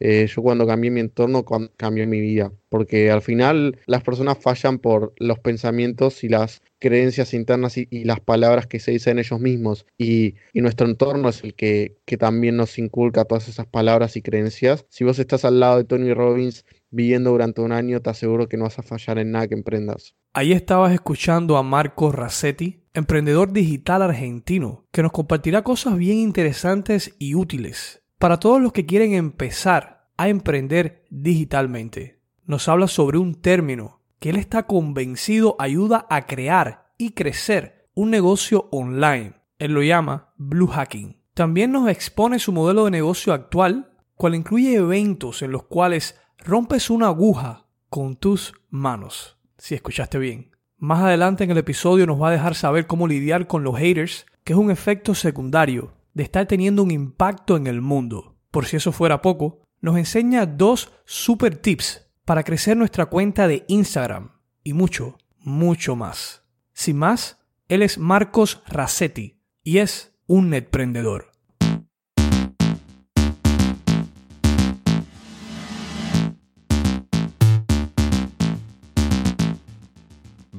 Eh, yo cuando cambié mi entorno, cambió mi vida, porque al final las personas fallan por los pensamientos y las creencias internas y, las palabras que se dicen ellos mismos. Y, nuestro entorno es el que, también nos inculca todas esas palabras y creencias. Si vos estás al lado de Tony Robbins viviendo durante un año, te aseguro que no vas a fallar en nada que emprendas. Ahí estabas escuchando a Marco Rassetti, emprendedor digital argentino, que nos compartirá cosas bien interesantes y útiles para todos los que quieren empezar a emprender digitalmente. Nos habla sobre un término que él está convencido ayuda a crear y crecer un negocio online. Él lo llama Blue Hacking. También nos expone su modelo de negocio actual, cual incluye eventos en los cuales rompes una aguja con tus manos si escuchaste bien. Más adelante en el episodio nos va a dejar saber cómo lidiar con los haters, que es un efecto secundario de estar teniendo un impacto en el mundo. Por si eso fuera poco, nos enseña dos super tips para crecer nuestra cuenta de Instagram y mucho, mucho más. Sin más, él es Marcos Rassetti y es un netprendedor.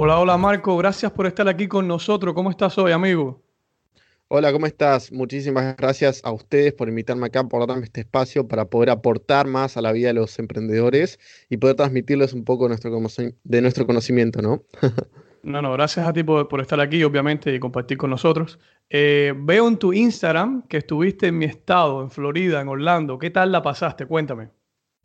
Hola, hola Marco, gracias por estar aquí con nosotros. ¿Cómo estás hoy, amigo? Hola, ¿cómo estás? Muchísimas gracias a ustedes por invitarme acá, por darme este espacio para poder aportar más a la vida de los emprendedores y poder transmitirles un poco de nuestro conocimiento, ¿no? no, no, gracias a ti por, estar aquí, obviamente, y compartir con nosotros. Eh, veo en tu Instagram que estuviste en mi estado, en Florida, en Orlando. ¿Qué tal la pasaste? Cuéntame.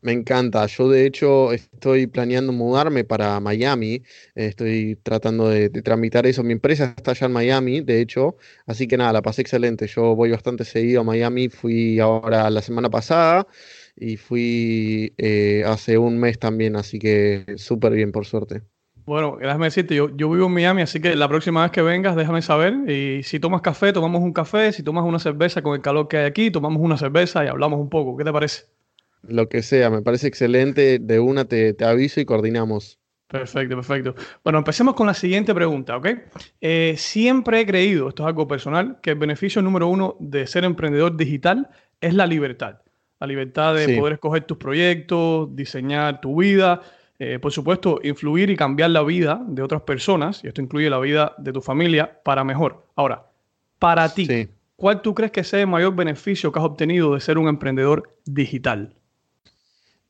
Me encanta. Yo de hecho estoy planeando mudarme para Miami. Estoy tratando de, tramitar eso. Mi empresa está allá en Miami, de hecho. Así que nada, la pasé excelente. Yo voy bastante seguido a Miami. Fui ahora la semana pasada y fui eh, hace un mes también. Así que súper bien, por suerte. Bueno, déjame decirte, yo, yo vivo en Miami, así que la próxima vez que vengas, déjame saber. Y si tomas café, tomamos un café. Si tomas una cerveza con el calor que hay aquí, tomamos una cerveza y hablamos un poco. ¿Qué te parece? Lo que sea, me parece excelente. De una te, aviso y coordinamos. Perfecto, perfecto. Bueno, empecemos con la siguiente pregunta, ¿ok? Eh, siempre he creído, esto es algo personal, que el beneficio número uno de ser emprendedor digital es la libertad. La libertad de poder escoger tus proyectos, diseñar tu vida, eh, por supuesto, influir y cambiar la vida de otras personas, y esto incluye la vida de tu familia, para mejor. Ahora, para ti, ¿cuál tú crees que sea el mayor beneficio que has obtenido de ser un emprendedor digital?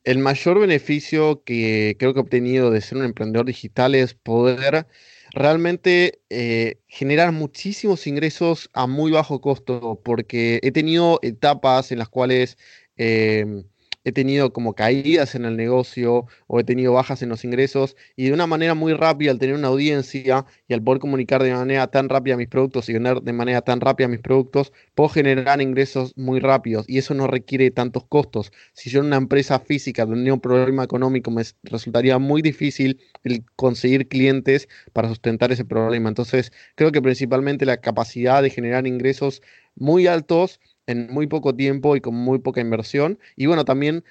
El mayor beneficio que creo que he obtenido de ser un emprendedor digital es poder realmente eh, generar muchísimos ingresos a muy bajo costo, porque he tenido etapas en las cuales em, he tenido como caídas en el negocio o he tenido bajas en los ingresos y de una manera muy rápida al tener una audiencia y al poder comunicar de manera tan rápida mis productos y vender de manera tan rápida mis productos, puedo generar ingresos muy rápidos y eso no requiere tantos costos. Si yo en una empresa física tendría un problema económico, me resultaría muy difícil el conseguir clientes para sustentar ese problema. Entonces, creo que principalmente la capacidad de generar ingresos muy altos en muy poco tiempo y con muy poca inversión. Y bueno, también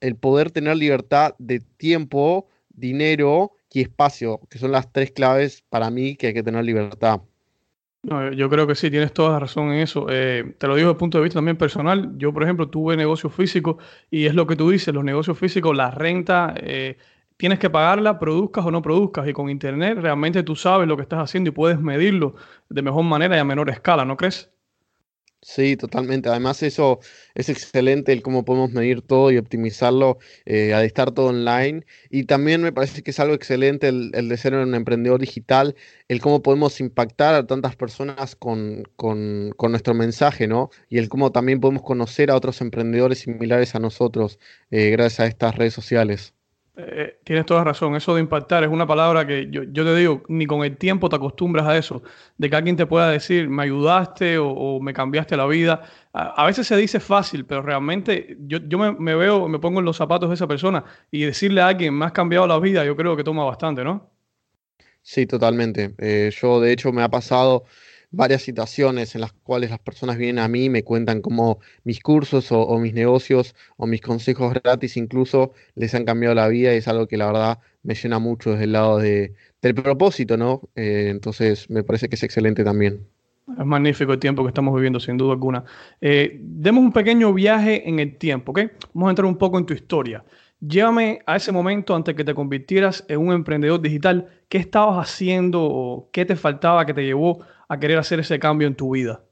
el poder tener libertad de tiempo, dinero y espacio, que son las tres claves para mí que hay que tener libertad. No, yo creo que sí, tienes toda la razón en eso. Eh, te lo digo desde el punto de vista también personal. Yo, por ejemplo, tuve negocios físicos y es lo que tú dices, los negocios físicos, la renta, eh, tienes que pagarla, produzcas o no produzcas. Y con Internet realmente tú sabes lo que estás haciendo y puedes medirlo de mejor manera y a menor escala, ¿no crees? Sí, totalmente. Además, eso es excelente, el cómo podemos medir todo y optimizarlo eh, al estar todo online. Y también me parece que es algo excelente el, de ser un emprendedor digital, el cómo podemos impactar a tantas personas con, nuestro mensaje, ¿no? Y el cómo también podemos conocer a otros emprendedores similares a nosotros eh, gracias a estas redes sociales. Eh, tienes toda razón. Eso de impactar es una palabra que yo, te digo, ni con el tiempo te acostumbras a eso. De que alguien te pueda decir, me ayudaste o, me cambiaste la vida. A, veces se dice fácil, pero realmente yo, me, veo, me pongo en los zapatos de esa persona y decirle a alguien, me has cambiado la vida, yo creo que toma bastante, ¿no? Sí, totalmente. Eh, yo, de hecho, me ha pasado varias situaciones en las cuales las personas vienen a mí y me cuentan cómo mis cursos o, mis negocios o mis consejos gratis incluso les han cambiado la vida y es algo que la verdad me llena mucho desde el lado de, del propósito, ¿no? Eh, entonces me parece que es excelente también. Es magnífico el tiempo que estamos viviendo, sin duda alguna. Eh, demos un pequeño viaje en el tiempo, ¿ok? Vamos a entrar un poco en tu historia. Llévame a ese momento antes que te convirtieras en un emprendedor digital. ¿Qué estabas haciendo o qué te faltaba que te llevó a querer hacer ese cambio en tu vida?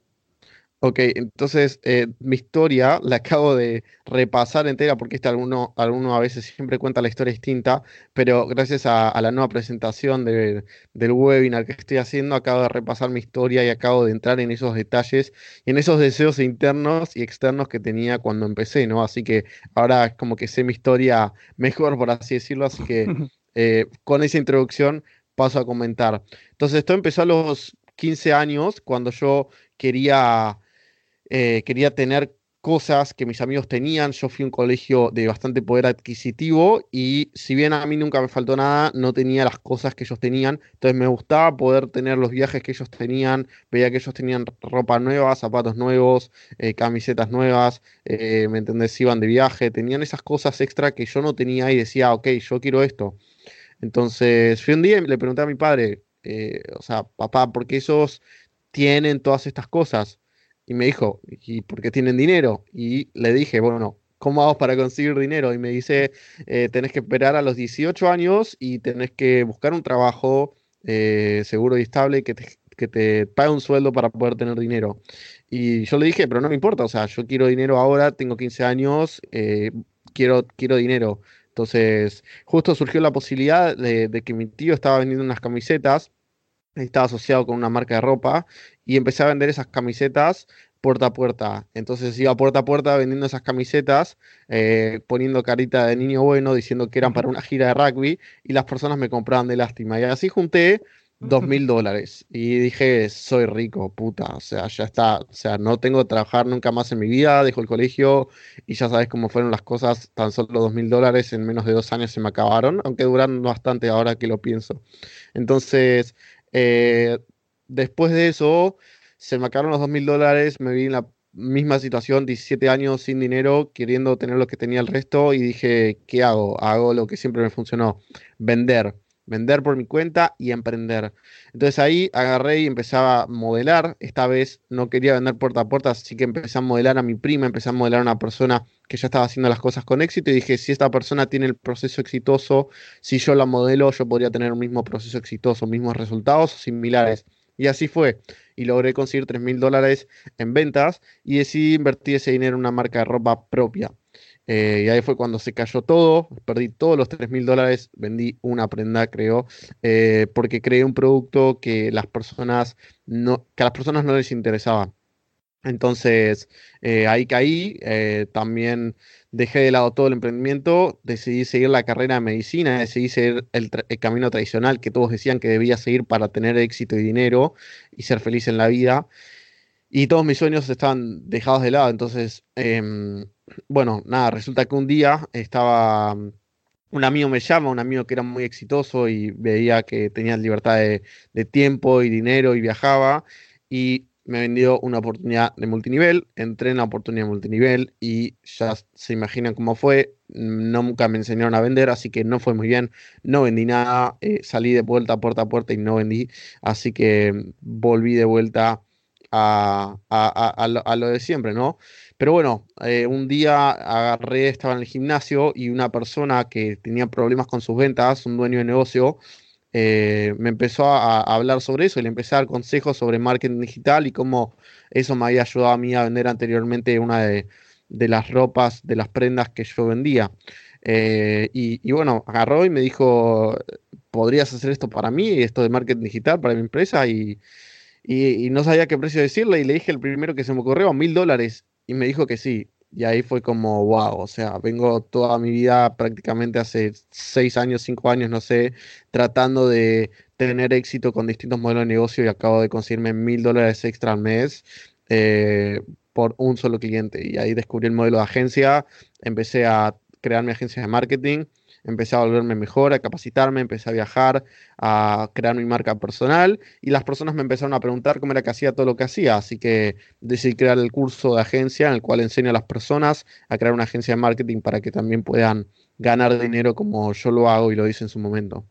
Ok, entonces eh, mi historia la acabo de repasar entera porque este alguno, alguno a veces siempre cuenta la historia distinta, pero gracias a, la nueva presentación del webinar que estoy haciendo, acabo de repasar mi historia y acabo de entrar en esos detalles y en esos deseos internos y externos que tenía cuando empecé, ¿no? Así que ahora es como que sé mi historia mejor, por así decirlo, así que eh, con esa introducción paso a comentar. Entonces, esto empezó a los 15 años cuando yo quería eh, quería tener cosas que mis amigos tenían. Yo fui a un colegio de bastante poder adquisitivo y si bien a mí nunca me faltó nada, no tenía las cosas que ellos tenían. Entonces me gustaba poder tener los viajes que ellos tenían. Veía que ellos tenían ropa nueva, zapatos nuevos, eh, camisetas nuevas, eh, ¿me entendés? Iban de viaje, tenían esas cosas extra que yo no tenía y decía, ok, yo quiero esto. Entonces fui un día y le pregunté a mi padre, o sea, papá, ¿por qué esos tienen todas estas cosas? Y me dijo, ¿y por qué tienen dinero? Y le dije, bueno, ¿cómo hago para conseguir dinero? Y me dice, eh, tenés que esperar a los 18 años y tenés que buscar un trabajo eh, seguro y estable que te, que te pague un sueldo para poder tener dinero. Y yo le dije, pero no me importa, o sea, yo quiero dinero ahora, tengo 15 años, eh, quiero, quiero dinero. Entonces, justo surgió la posibilidad de, de que mi tío estaba vendiendo unas camisetas estaba asociado con una marca de ropa y empecé a vender esas camisetas puerta a puerta. Entonces iba puerta a puerta vendiendo esas camisetas, eh, poniendo carita de niño bueno, diciendo que eran para una gira de rugby y las personas me compraban de lástima. Y así junté dos mil dólares. Y dije, soy rico, puta, o sea, ya está, o sea, no tengo que trabajar nunca más en mi vida, dejo el colegio y ya sabes cómo fueron las cosas, tan solo dos mil dólares en menos de dos años se me acabaron, aunque duraron bastante ahora que lo pienso. Entonces, eh, después de eso, se me acabaron los dos mil dólares, me vi en la misma situación, 17 años sin dinero, queriendo tener lo que tenía el resto y dije, ¿qué hago? Hago lo que siempre me funcionó, vender vender por mi cuenta y emprender. Entonces ahí agarré y empezaba a modelar. Esta vez no quería vender puerta a puerta, así que empecé a modelar a mi prima, empecé a modelar a una persona que ya estaba haciendo las cosas con éxito y dije, si esta persona tiene el proceso exitoso, si yo la modelo, yo podría tener un mismo proceso exitoso, mismos resultados similares. Y así fue. Y logré conseguir 3 mil dólares en ventas y decidí invertir ese dinero en una marca de ropa propia. Eh, y ahí fue cuando se cayó todo, perdí todos los 3 mil dólares, vendí una prenda, creo, eh, porque creé un producto que las personas no, que a las personas no les interesaba. Entonces, eh, ahí caí, también dejé de lado todo el emprendimiento, decidí seguir la carrera de medicina, decidí seguir el, el, camino tradicional que todos decían que debía seguir para tener éxito y dinero y ser feliz en la vida. Y todos mis sueños estaban dejados de lado, entonces em, bueno, nada, resulta que un día estaba, un amigo me llama, un amigo que era muy exitoso y veía que tenía libertad de, tiempo y dinero y viajaba y me vendió una oportunidad de multinivel, entré en la oportunidad de multinivel y ya se imaginan cómo fue, nunca me enseñaron a vender, así que no fue muy bien, no vendí nada, eh, salí de vuelta puerta a puerta y no vendí, así que volví de vuelta a, a lo de siempre, ¿no? Pero bueno, eh, un día agarré, estaba en el gimnasio y una persona que tenía problemas con sus ventas, un dueño de negocio, eh, me empezó a, hablar sobre eso y le empecé a dar consejos sobre marketing digital y cómo eso me había ayudado a mí a vender anteriormente una de, las ropas, de las prendas que yo vendía. Eh, y, bueno, agarró y me dijo, ¿podrías hacer esto para mí, esto de marketing digital para mi empresa? Y, y, no sabía qué precio decirle y le dije el primero que se me ocurrió, mil dólares y me dijo que sí. Y ahí fue como, wow, o sea, vengo toda mi vida, prácticamente hace seis años, cinco años, no sé, tratando de tener éxito con distintos modelos de negocio y acabo de conseguirme mil dólares extra al mes eh, por un solo cliente. Y ahí descubrí el modelo de agencia, empecé a crear mi agencia de marketing empecé a volverme mejor, a capacitarme, empecé a viajar, a crear mi marca personal y las personas me empezaron a preguntar cómo era que hacía todo lo que hacía, así que decidí crear el curso de agencia en el cual enseño a las personas a crear una agencia de marketing para que también puedan ganar dinero como yo lo hago y lo hice en su momento.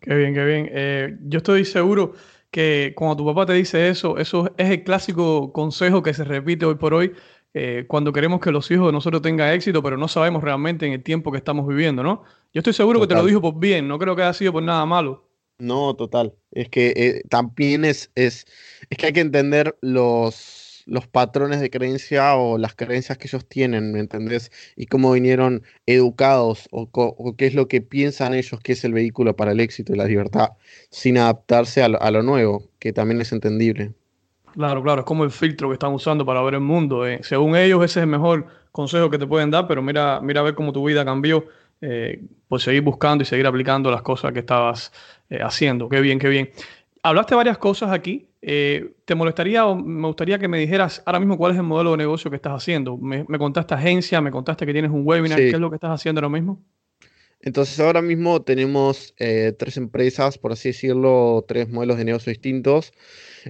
Qué bien, qué bien. Eh, yo estoy seguro que cuando tu papá te dice eso, eso es el clásico consejo que se repite hoy por hoy eh, cuando queremos que los hijos de nosotros tengan éxito, pero no sabemos realmente en el tiempo que estamos viviendo, ¿no? Yo estoy seguro que te lo dijo por bien, no creo que haya sido por nada malo. No, total. Es que eh, también es, es, es que hay que entender los, los patrones de creencia o las creencias que ellos tienen, ¿me entendés? Y cómo vinieron educados o, o, qué es lo que piensan ellos que es el vehículo para el éxito y la libertad, sin adaptarse a lo nuevo, que también es entendible. Claro, claro, es como el filtro que están usando para ver el mundo. Eh. Según ellos, ese es el mejor consejo que te pueden dar, pero mira, mira a ver cómo tu vida cambió eh, por seguir buscando y seguir aplicando las cosas que estabas eh, haciendo. Qué bien, qué bien. Hablaste varias cosas aquí. ¿Te molestaría o me gustaría que me dijeras ahora mismo cuál es el modelo de negocio que estás haciendo? Me, contaste agencia, me contaste que tienes un webinar. ¿Qué es lo que estás haciendo ahora mismo? Entonces ahora mismo tenemos tres empresas, por así decirlo, tres modelos de negocio distintos.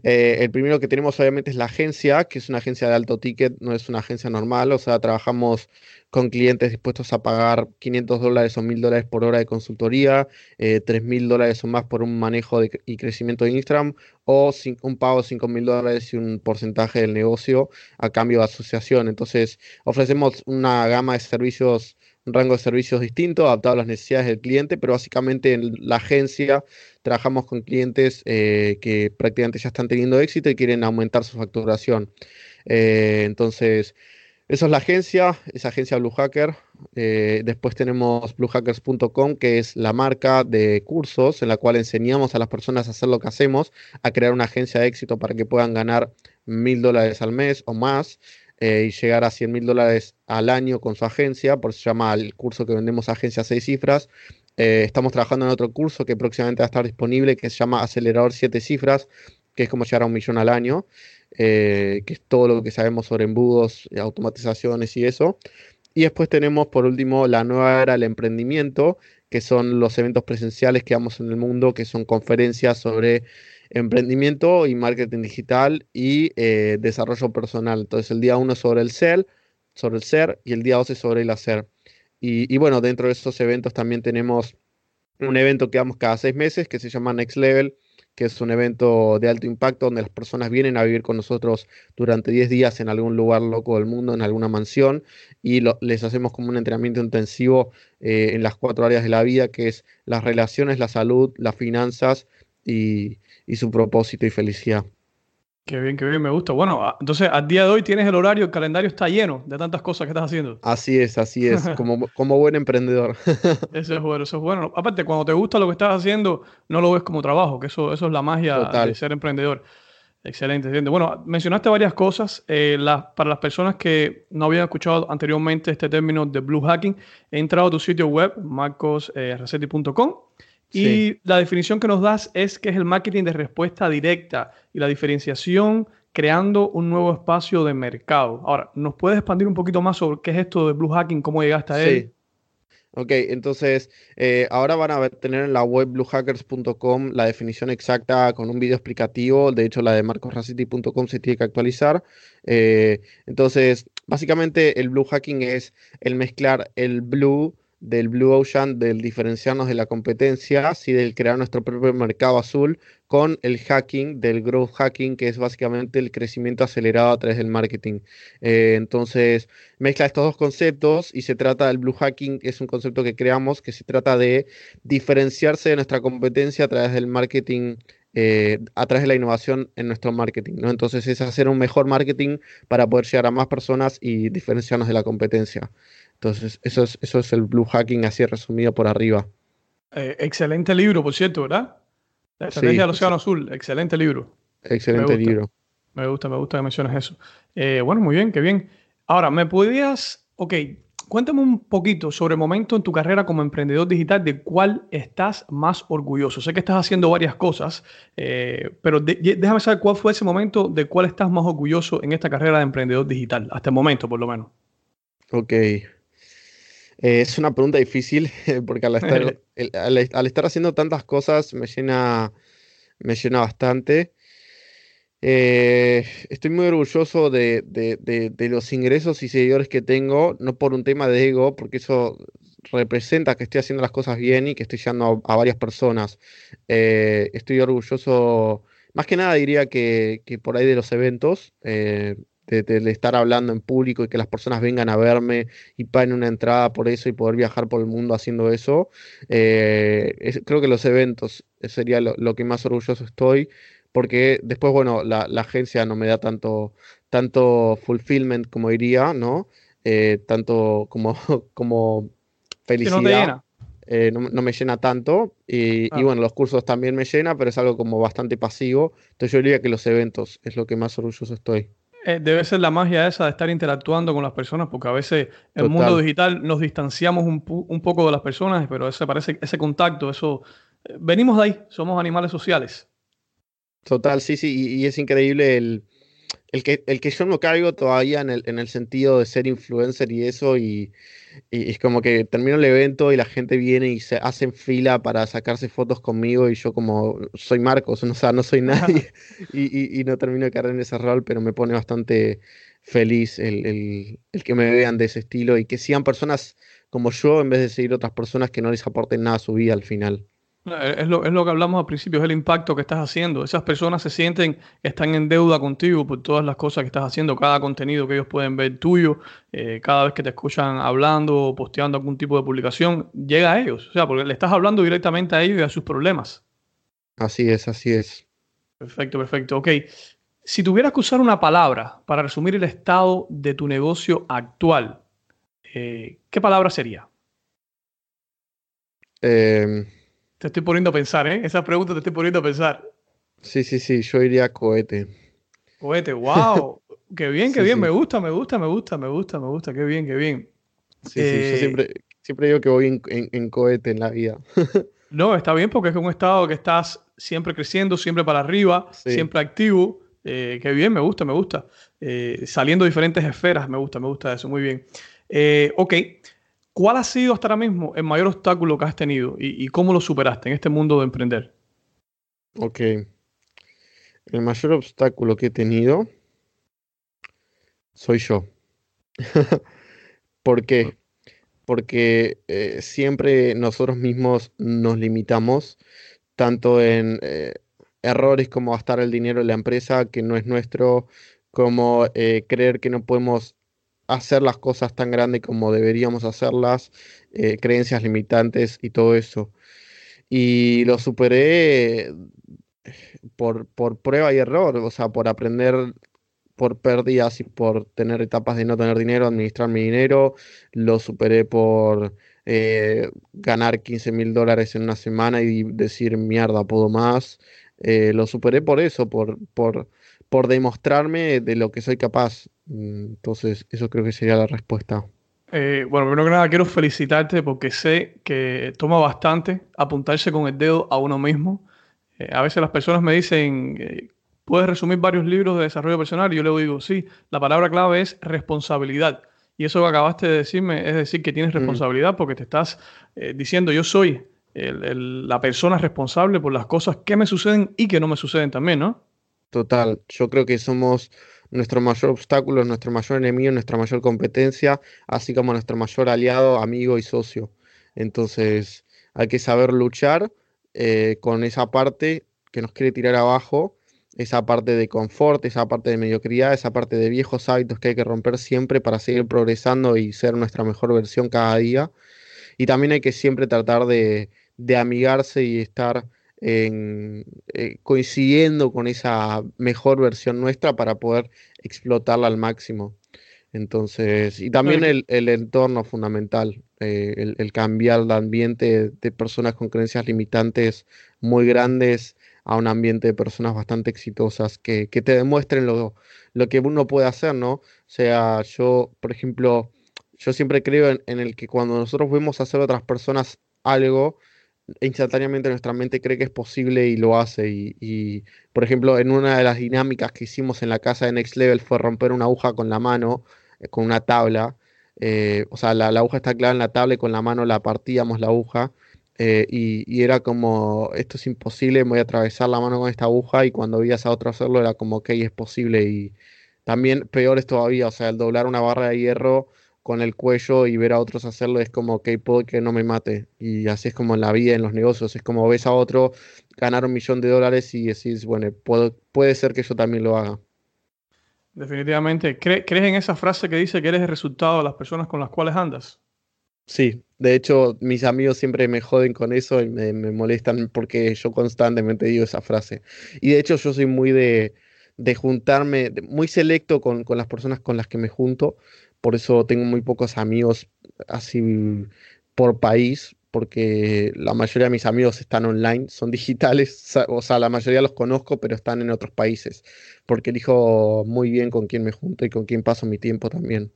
Eh, el primero que tenemos obviamente es la agencia, que es una agencia de alto ticket, no es una agencia normal, o sea, trabajamos con clientes dispuestos a pagar 500 dólares o 1000 dólares por hora de consultoría, eh, 3000 dólares o más por un manejo y crecimiento de Instagram, o un pago de 5000 dólares y un porcentaje del negocio a cambio de asociación. Entonces, ofrecemos una gama de servicios rango de servicios distinto, adaptado a las necesidades del cliente, pero básicamente en la agencia trabajamos con clientes eh, que prácticamente ya están teniendo éxito y quieren aumentar su facturación. Eh, entonces, eso es la agencia, esa agencia Blue Hacker. Eh, después tenemos bluehackers.com, que es la marca de cursos en la cual enseñamos a las personas a hacer lo que hacemos, a crear una agencia de éxito para que puedan ganar mil dólares al mes o más. Y llegar a 100 mil dólares al año con su agencia, por eso se llama el curso que vendemos agencia seis cifras. Eh, estamos trabajando en otro curso que próximamente va a estar disponible, que se llama Acelerador 7 Cifras, que es como llegar a un millón al año, eh, que es todo lo que sabemos sobre embudos, automatizaciones y eso. Y después tenemos, por último, la nueva era del emprendimiento, que son los eventos presenciales que damos en el mundo, que son conferencias sobre emprendimiento y marketing digital y eh, desarrollo personal. Entonces, el día 1 sobre el ser, sobre el ser y el día 12 sobre el hacer. Y, bueno, dentro de esos eventos también tenemos un evento que damos cada seis meses que se llama Next Level, que es un evento de alto impacto donde las personas vienen a vivir con nosotros durante 10 días en algún lugar loco del mundo, en alguna mansión, y les hacemos como un entrenamiento intensivo eh, en las cuatro áreas de la vida, que es las relaciones, la salud, las finanzas y su propósito y felicidad. Qué bien, qué bien, me gusta. Bueno, entonces al día de hoy tienes el horario, el calendario está lleno de tantas cosas que estás haciendo. Así es, así es, como, como buen emprendedor. eso es bueno, eso es bueno. Aparte, cuando te gusta lo que estás haciendo, no lo ves como trabajo, que eso, eso es la magia de ser emprendedor. Excelente, excelente. Bueno, mencionaste varias cosas. Eh, para las personas que no habían escuchado anteriormente este término de blue hacking, he entrado a tu sitio web, marcosresetti.com. Y la definición que nos das es que es el marketing de respuesta directa y la diferenciación creando un nuevo espacio de mercado. Ahora, ¿nos puedes expandir un poquito más sobre qué es esto de Blue Hacking, cómo llegaste a él? Sí. Ok, entonces eh, ahora van a tener en la web bluehackers.com la definición exacta con un video explicativo. De hecho, la de marcosracity.com se tiene que actualizar. Eh, entonces, básicamente el blue hacking es el mezclar el blue del Blue Ocean, del diferenciarnos de la competencia, así del crear nuestro propio mercado azul, con el hacking, del growth hacking, que es básicamente el crecimiento acelerado a través del marketing. Eh, entonces, mezcla estos dos conceptos y se trata del blue hacking, que es un concepto que creamos, que se trata de diferenciarse de nuestra competencia a través del marketing eh, a través de la innovación en nuestro marketing. ¿no? Entonces es hacer un mejor marketing para poder llegar a más personas y diferenciarnos de la competencia. Entonces, eso es, eso es el Blue Hacking así resumido por arriba. Eh, excelente libro, por cierto, ¿verdad? La estrategia del Océano Azul, excelente libro. Excelente libro. Me gusta, me gusta que menciones eso. Eh, bueno, muy bien, qué bien. Ahora, ¿me podías, ok, cuéntame un poquito sobre el momento en tu carrera como emprendedor digital de cuál estás más orgulloso? Sé que estás haciendo varias cosas, eh, pero déjame saber cuál fue ese momento de cuál estás más orgulloso en esta carrera de emprendedor digital, hasta el momento por lo menos. Ok. Eh, es una pregunta difícil porque al estar, al estar haciendo tantas cosas me llena, me llena bastante. Eh, estoy muy orgulloso de, los ingresos y seguidores que tengo, no por un tema de ego, porque eso representa que estoy haciendo las cosas bien y que estoy llegando a, varias personas. Eh, estoy orgulloso, más que nada diría que, por ahí de los eventos, eh, de, estar hablando en público y que las personas vengan a verme y paguen una entrada por eso y poder viajar por el mundo haciendo eso. creo que los eventos sería lo que más orgulloso estoy porque después, bueno, la, agencia no me da tanto, tanto fulfillment como diría, ¿no? Eh, tanto como, como felicidad. Eh, no, no, me llena tanto. Y, bueno, los cursos también me llena, pero es algo como bastante pasivo. Entonces yo diría que los eventos es lo que más orgulloso estoy. Eh, debe ser la magia esa de estar interactuando con las personas, porque a veces en el mundo digital nos distanciamos un, un, poco de las personas, pero ese parece ese contacto, eso venimos de ahí, somos animales sociales. Total, sí, sí, y, es increíble el, el, que, el que yo no caigo todavía en el, en el sentido de ser influencer y eso, y, es como que termino el evento y la gente viene y se hacen fila para sacarse fotos conmigo y yo como soy Marcos, o sea, no soy nadie y, y, no termino de caer en ese rol, pero me pone bastante feliz el, el, el, que me vean de ese estilo y que sean personas como yo en vez de seguir otras personas que no les aporten nada a su vida al final. Es lo, es lo, que hablamos al principio, es el impacto que estás haciendo. Esas personas se sienten, están en deuda contigo por todas las cosas que estás haciendo, cada contenido que ellos pueden ver tuyo, eh, cada vez que te escuchan hablando o posteando algún tipo de publicación, llega a ellos. O sea, porque le estás hablando directamente a ellos y a sus problemas. Así es, así es. Perfecto, perfecto. Ok. Si tuvieras que usar una palabra para resumir el estado de tu negocio actual, eh, ¿qué palabra sería? Eh te estoy poniendo a pensar, ¿eh? Esa pregunta te estoy poniendo a pensar. Sí, sí, sí, yo iría cohete. Cohete, wow. qué bien, qué bien, me gusta, me gusta, me gusta, me gusta, me gusta, qué bien, qué bien. Sí, sí, yo eh, siempre, siempre digo que voy en, cohete en la vida. no, está bien porque es un estado que estás siempre creciendo, siempre para arriba, siempre activo. Eh, qué bien, me gusta, me gusta. Eh, saliendo de diferentes esferas, me gusta, me gusta eso, muy bien. ok, ¿Cuál ha sido hasta ahora mismo el mayor obstáculo que has tenido y, cómo lo superaste en este mundo de emprender? Ok. El mayor obstáculo que he tenido soy yo. ¿Por qué? Porque eh, siempre nosotros mismos nos limitamos tanto en eh, errores como gastar el dinero de la empresa que no es nuestro, como eh, creer que no podemos hacer las cosas tan grandes como deberíamos hacerlas, eh, creencias limitantes y todo eso. Y lo superé eh, por, por prueba y error, o sea, por aprender por pérdidas y por tener etapas de no tener dinero, administrar mi dinero, lo superé por eh, ganar 15 mil dólares en una semana y decir, mierda, puedo más. lo superé por eso, por, por, por demostrarme de lo que soy capaz. Mm, entonces, eso creo que sería la respuesta. Eh, bueno, primero que nada, quiero felicitarte porque sé que toma bastante apuntarse con el dedo a uno mismo. Eh, a veces las personas me dicen, eh, ¿puedes resumir varios libros de desarrollo personal? Y yo le digo, sí, la palabra clave es responsabilidad. Y eso que acabaste de decirme es decir que tienes mm. responsabilidad porque te estás diciendo, yo soy la persona responsable por las cosas que me suceden y que no me suceden también, ¿no? Total, yo creo que somos nuestro mayor obstáculo, nuestro mayor enemigo, nuestra mayor competencia, así como nuestro mayor aliado, amigo y socio. Entonces hay que saber luchar eh, con esa parte que nos quiere tirar abajo, esa parte de confort, esa parte de mediocridad, esa parte de viejos hábitos que hay que romper siempre para seguir progresando y ser nuestra mejor versión cada día. Y también hay que siempre tratar de, de amigarse y estar en, eh, coincidiendo con esa mejor versión nuestra para poder explotarla al máximo. Entonces, y también el, el entorno fundamental, eh, el, cambiar el ambiente de personas con creencias limitantes muy grandes a un ambiente de personas bastante exitosas que, que te demuestren lo, lo, que uno puede hacer, ¿no? O sea, yo, por ejemplo, yo siempre creo en, en el que cuando nosotros vemos hacer a otras personas algo, instantáneamente nuestra mente cree que es posible y lo hace. Y, por ejemplo, en una de las dinámicas que hicimos en la casa de Next Level fue romper una aguja con la mano, eh, con una tabla. Eh, o sea, la, aguja está clavada en la tabla y con la mano la partíamos la aguja. Eh, y, era como, esto es imposible, voy a atravesar la mano con esta aguja. Y cuando veías a otro hacerlo, era como, ok, es posible. Y también peor es todavía, o sea, el doblar una barra de hierro con el cuello y ver a otros hacerlo es como que puedo que no me mate. Y así es como en la vida, en los negocios. Es como ves a otro ganar un millón de dólares y decís, bueno, puede ser que yo también lo haga. Definitivamente. ¿Crees en esa frase que dice que eres el resultado de las personas con las cuales andas? Sí, de hecho mis amigos siempre me joden con eso y me, molestan porque yo constantemente digo esa frase. Y de hecho yo soy muy de, de juntarme, muy selecto con, con las personas con las que me junto por eso tengo muy pocos amigos así por país, porque la mayoría de mis amigos están online, son digitales, o sea, la mayoría los conozco, pero están en otros países, porque elijo muy bien con quién me junto y con quién paso mi tiempo también.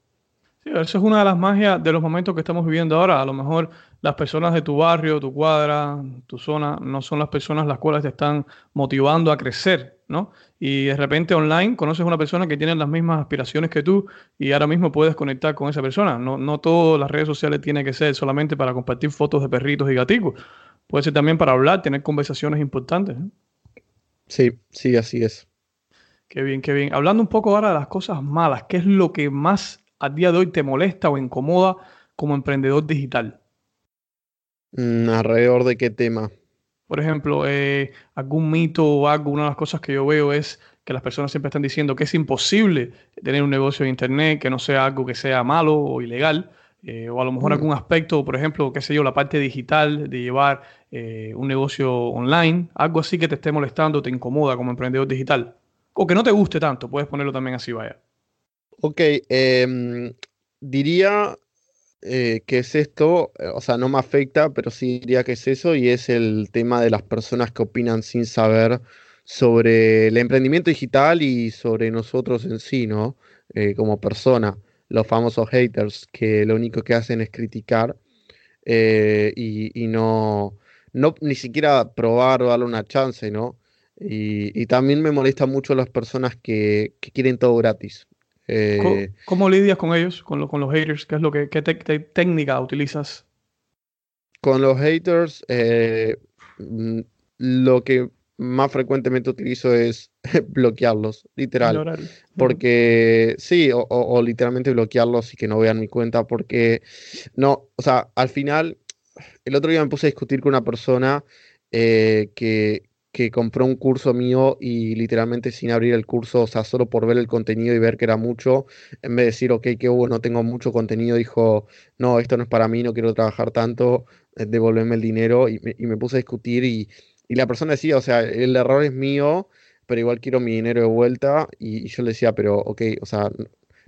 Sí, eso es una de las magias de los momentos que estamos viviendo ahora. A lo mejor las personas de tu barrio, tu cuadra, tu zona, no son las personas las cuales te están motivando a crecer, ¿no? Y de repente online conoces a una persona que tiene las mismas aspiraciones que tú y ahora mismo puedes conectar con esa persona. No, no todas las redes sociales tienen que ser solamente para compartir fotos de perritos y gaticos. Puede ser también para hablar, tener conversaciones importantes. Sí, sí, así es. Qué bien, qué bien. Hablando un poco ahora de las cosas malas, ¿qué es lo que más a día de hoy te molesta o incomoda como emprendedor digital? Mm, ¿Alrededor de qué tema? Por ejemplo, eh, algún mito o algo, una de las cosas que yo veo es que las personas siempre están diciendo que es imposible tener un negocio de Internet, que no sea algo que sea malo o ilegal, eh, o a lo mejor mm. algún aspecto, por ejemplo, qué sé yo, la parte digital de llevar eh, un negocio online, algo así que te esté molestando, te incomoda como emprendedor digital, o que no te guste tanto, puedes ponerlo también así, vaya. Ok, em, diría eh, que es esto, eh, o sea, no me afecta, pero sí diría que es eso, y es el tema de las personas que opinan sin saber sobre el emprendimiento digital y sobre nosotros en sí, ¿no? Eh, como persona, los famosos haters, que lo único que hacen es criticar y, no, no, ni siquiera probar o darle una chance, ¿no? Y, también me molesta mucho las personas que quieren todo gratis. Eh, ¿Cómo, lidias con ellos, con, con, los haters? ¿Qué es lo que qué técnica utilizas? Con los haters, eh, mm, lo que más frecuentemente utilizo es bloquearlos, literal. Porque sí, o, literalmente bloquearlos y que no vean mi cuenta, porque no, o sea, al final, el otro día me puse a discutir con una persona eh, que, que compró un curso mío y literalmente sin abrir el curso, o sea, solo por ver el contenido y ver que era mucho, en vez de decir, ok, qué bueno, tengo mucho contenido, dijo, no, esto no es para mí, no quiero trabajar tanto, eh, devolverme el dinero y me, puse a discutir y, la persona decía, o sea, el error es mío, pero igual quiero mi dinero de vuelta y, y yo le decía, pero ok, o sea,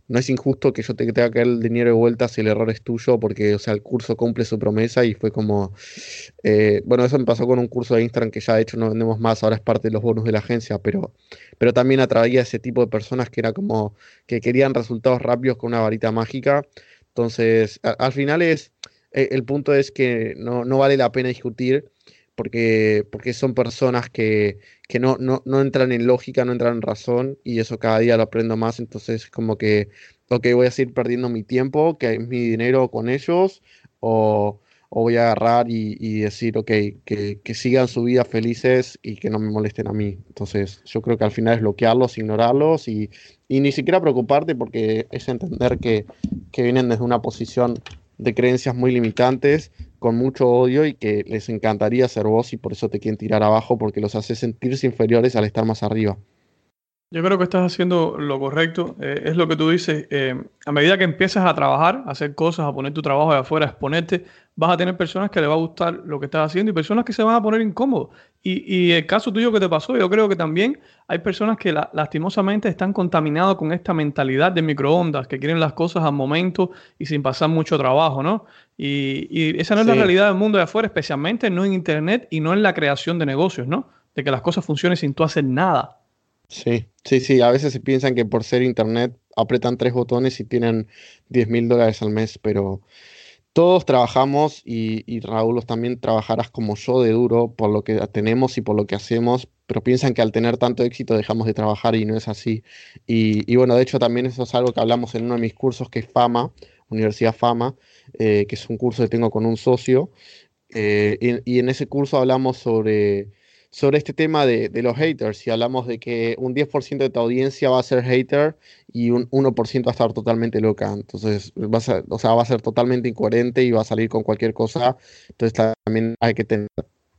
no es injusto que yo te tenga que dar el dinero de vuelta si el error es tuyo, porque, o sea, el curso cumple su promesa y fue como, eh, bueno, eso me pasó con un curso de Instagram que ya de hecho no vendemos más, ahora es parte de los bonos de la agencia, pero, pero también atraía a ese tipo de personas que era como, que querían resultados rápidos con una varita mágica. Entonces, al final es, e, el punto es que no, no vale la pena discutir porque, porque son personas que, que no, no, no, entran en lógica, no entran en razón, y eso cada día lo aprendo más, entonces como que, ok, voy a seguir perdiendo mi tiempo, que es mi dinero con ellos, o, o voy a agarrar y, decir, ok, que, que, sigan su vida felices y que no me molesten a mí. Entonces yo creo que al final es bloquearlos, ignorarlos y, y ni siquiera preocuparte porque es entender que, que vienen desde una posición de creencias muy limitantes con mucho odio y que les encantaría ser vos y por eso te quieren tirar abajo porque los hace sentirse inferiores al estar más arriba. Yo creo que estás haciendo lo correcto. Eh, es lo que tú dices. Eh, a medida que empiezas a trabajar, a hacer cosas, a poner tu trabajo de afuera, a exponerte, vas a tener personas que les va a gustar lo que estás haciendo y personas que se van a poner incómodos. Y, el caso tuyo que te pasó, yo creo que también hay personas que lastimosamente están contaminados con esta mentalidad de microondas, que quieren las cosas al momento y sin pasar mucho trabajo, ¿no? Y, esa no es la realidad del mundo de afuera, especialmente no en Internet y no en la creación de negocios, ¿no? de que las cosas funcionen sin tú hacer nada. Sí, sí, sí. A veces se piensan que por ser internet apretan tres botones y tienen 10 mil dólares al mes, pero todos trabajamos y, Raúl también trabajarás como yo de duro por lo que tenemos y por lo que hacemos, pero piensan que al tener tanto éxito dejamos de trabajar y no es así. Y, bueno, de hecho también eso es algo que hablamos en uno de mis cursos que es FAMA, Universidad FAMA, eh, que es un curso que tengo con un socio. Eh, y, en ese curso hablamos sobre, sobre este tema de, los haters y hablamos de que un 10% de tu audiencia va a ser hater y un 1% va a estar totalmente loca. Entonces, va a ser, o sea, va a ser totalmente incoherente y va a salir con cualquier cosa. Entonces, también hay que tener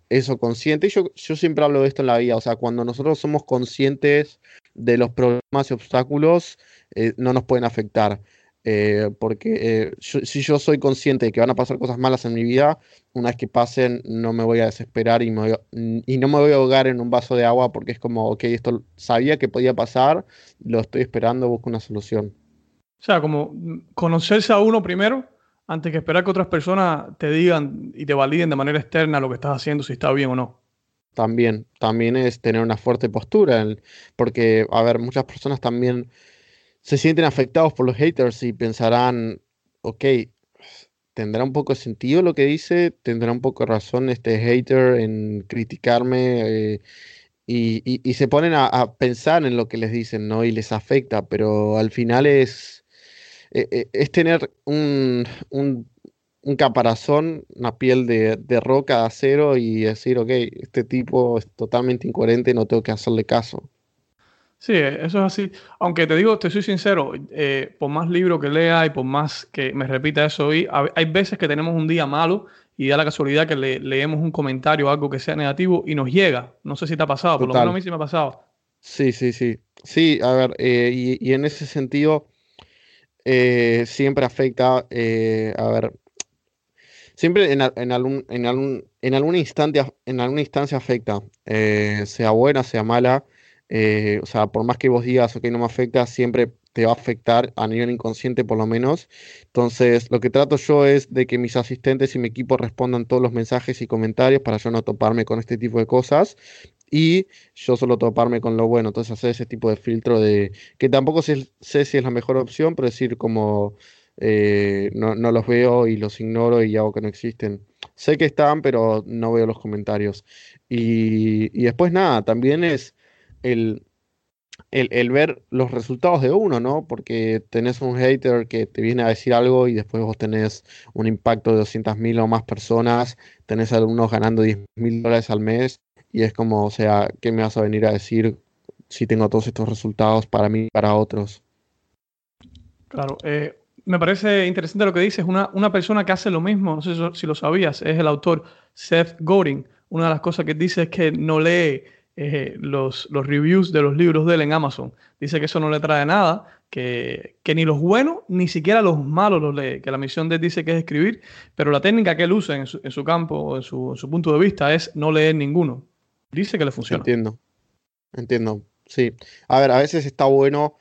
eso consciente. Y yo, yo siempre hablo de esto en la vida, o sea, cuando nosotros somos conscientes de los problemas y obstáculos, eh, no nos pueden afectar. Eh, porque eh, si yo soy consciente de que van a pasar cosas malas en mi vida, una vez que pasen no me voy a desesperar y, me y no me voy a ahogar en un vaso de agua porque es como, ok, esto sabía que podía pasar, lo estoy esperando, busco una solución. O sea, como conocerse a uno primero antes que esperar que otras personas te digan y te validen de manera externa lo que estás haciendo, si está bien o no. También, también es tener una fuerte postura, porque, a ver, muchas personas también se sienten afectados por los haters y pensarán, ok, tendrá un poco de sentido lo que dice, tendrá un poco de razón este hater en criticarme eh, y, se ponen a, pensar en lo que les dicen, ¿no? Y les afecta, pero al final es eh, eh, es tener un, caparazón, una piel de, roca, de acero y decir, ok, este tipo es totalmente incoherente, no tengo que hacerle caso. Sí, eso es así. Aunque te digo, te soy sincero, eh, por más libro que lea y por más que me repita eso hoy, hay veces que tenemos un día malo y da la casualidad que leemos un comentario o algo que sea negativo y nos llega. No sé si te ha pasado, por lo menos a mí sí me ha pasado. Sí, sí, sí. Sí, a ver, y, en ese sentido, eh, siempre afecta, eh, a ver, siempre en, algún, en, algún, en, alguna instancia, en alguna instancia afecta, eh, sea buena, sea mala, o sea, por más que vos digas, ok, no me afecta, siempre te va a afectar a nivel inconsciente por lo menos. Entonces, lo que trato yo es de que mis asistentes y mi equipo respondan todos los mensajes y comentarios para yo no toparme con este tipo de cosas y yo solo toparme con lo bueno. Entonces hacer ese tipo de filtro de que tampoco sé, si es la mejor opción, pero decir como eh, no, los veo y los ignoro y hago que no existen. Sé que están, pero no veo los comentarios. Y después nada, también es el, el, ver los resultados de uno, ¿no? Porque tenés un hater que te viene a decir algo y después vos tenés un impacto de 200.000 o más personas, tenés algunos ganando 10.000 dólares al mes y es como, o sea, ¿qué me vas a venir a decir si tengo todos estos resultados para mí y para otros? Claro, eh, me parece interesante lo que dices. Una, una persona que hace lo mismo, no sé si lo sabías, es el autor Seth Godin. Una de las cosas que dice es que no lee eh, los, los, reviews de los libros de él en Amazon. Dice que eso no le trae nada, que, que, ni los buenos ni siquiera los malos los lee, que la misión de él dice que es escribir, pero la técnica que él usa en su, en su campo, en su, en su punto de vista, es no leer ninguno. Dice que le funciona. Entiendo. Entiendo. Sí. A ver, a veces está bueno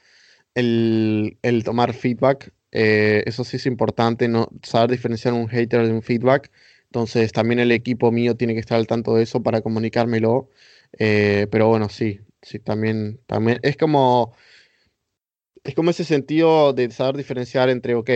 el, tomar feedback. Eh, eso sí es importante, ¿no? saber diferenciar un hater de un feedback. Entonces también el equipo mío tiene que estar al tanto de eso para comunicármelo. Eh, pero bueno, sí, sí, también, también es como, es como ese sentido de saber diferenciar entre, ok,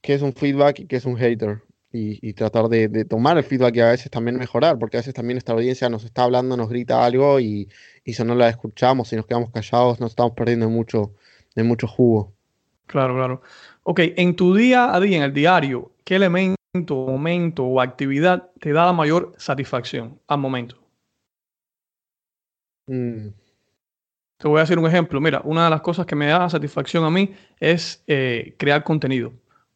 qué es un feedback y qué es un hater y, tratar de, tomar el feedback y a veces también mejorar, porque a veces también esta audiencia nos está hablando, nos grita algo y, si no la escuchamos y nos quedamos callados, nos estamos perdiendo mucho, de mucho jugo. Claro, claro. Ok, en tu día a día, en el diario, ¿qué elemento, momento o actividad te da la mayor satisfacción al momento? Mm. Te voy a decir un ejemplo. Mira, una de las cosas que me da satisfacción a mí es eh, crear contenido.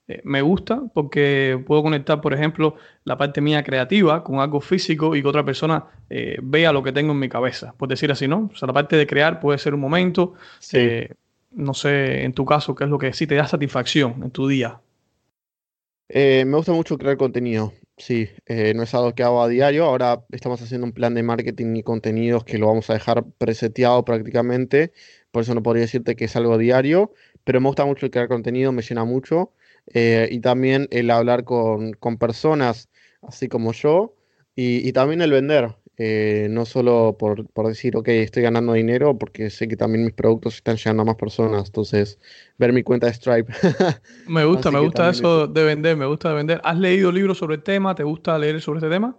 Eh, me gusta porque puedo conectar, por ejemplo, la parte mía creativa con algo físico y que otra persona eh, vea lo que tengo en mi cabeza, por decir así, ¿no? O sea, la parte de crear puede ser un momento, eh, no sé, en tu caso, qué es lo que sí te da satisfacción en tu día. me gusta mucho crear contenido, sí, no es algo que hago a diario, ahora estamos haciendo un plan de marketing y contenidos que lo vamos a dejar preseteado prácticamente, por eso no podría decirte que es algo diario, pero me gusta mucho el crear contenido, me llena mucho. Eh, y también el hablar con, con, personas así como yo y, también el vender. Eh, no solo por, decir, ok, estoy ganando dinero, porque sé que también mis productos están llegando a más personas. Entonces, ver mi cuenta de Stripe. me gusta, me gusta eso de vender, me gusta de vender. ¿Has leído libros sobre el tema? ¿Te gusta leer sobre este tema?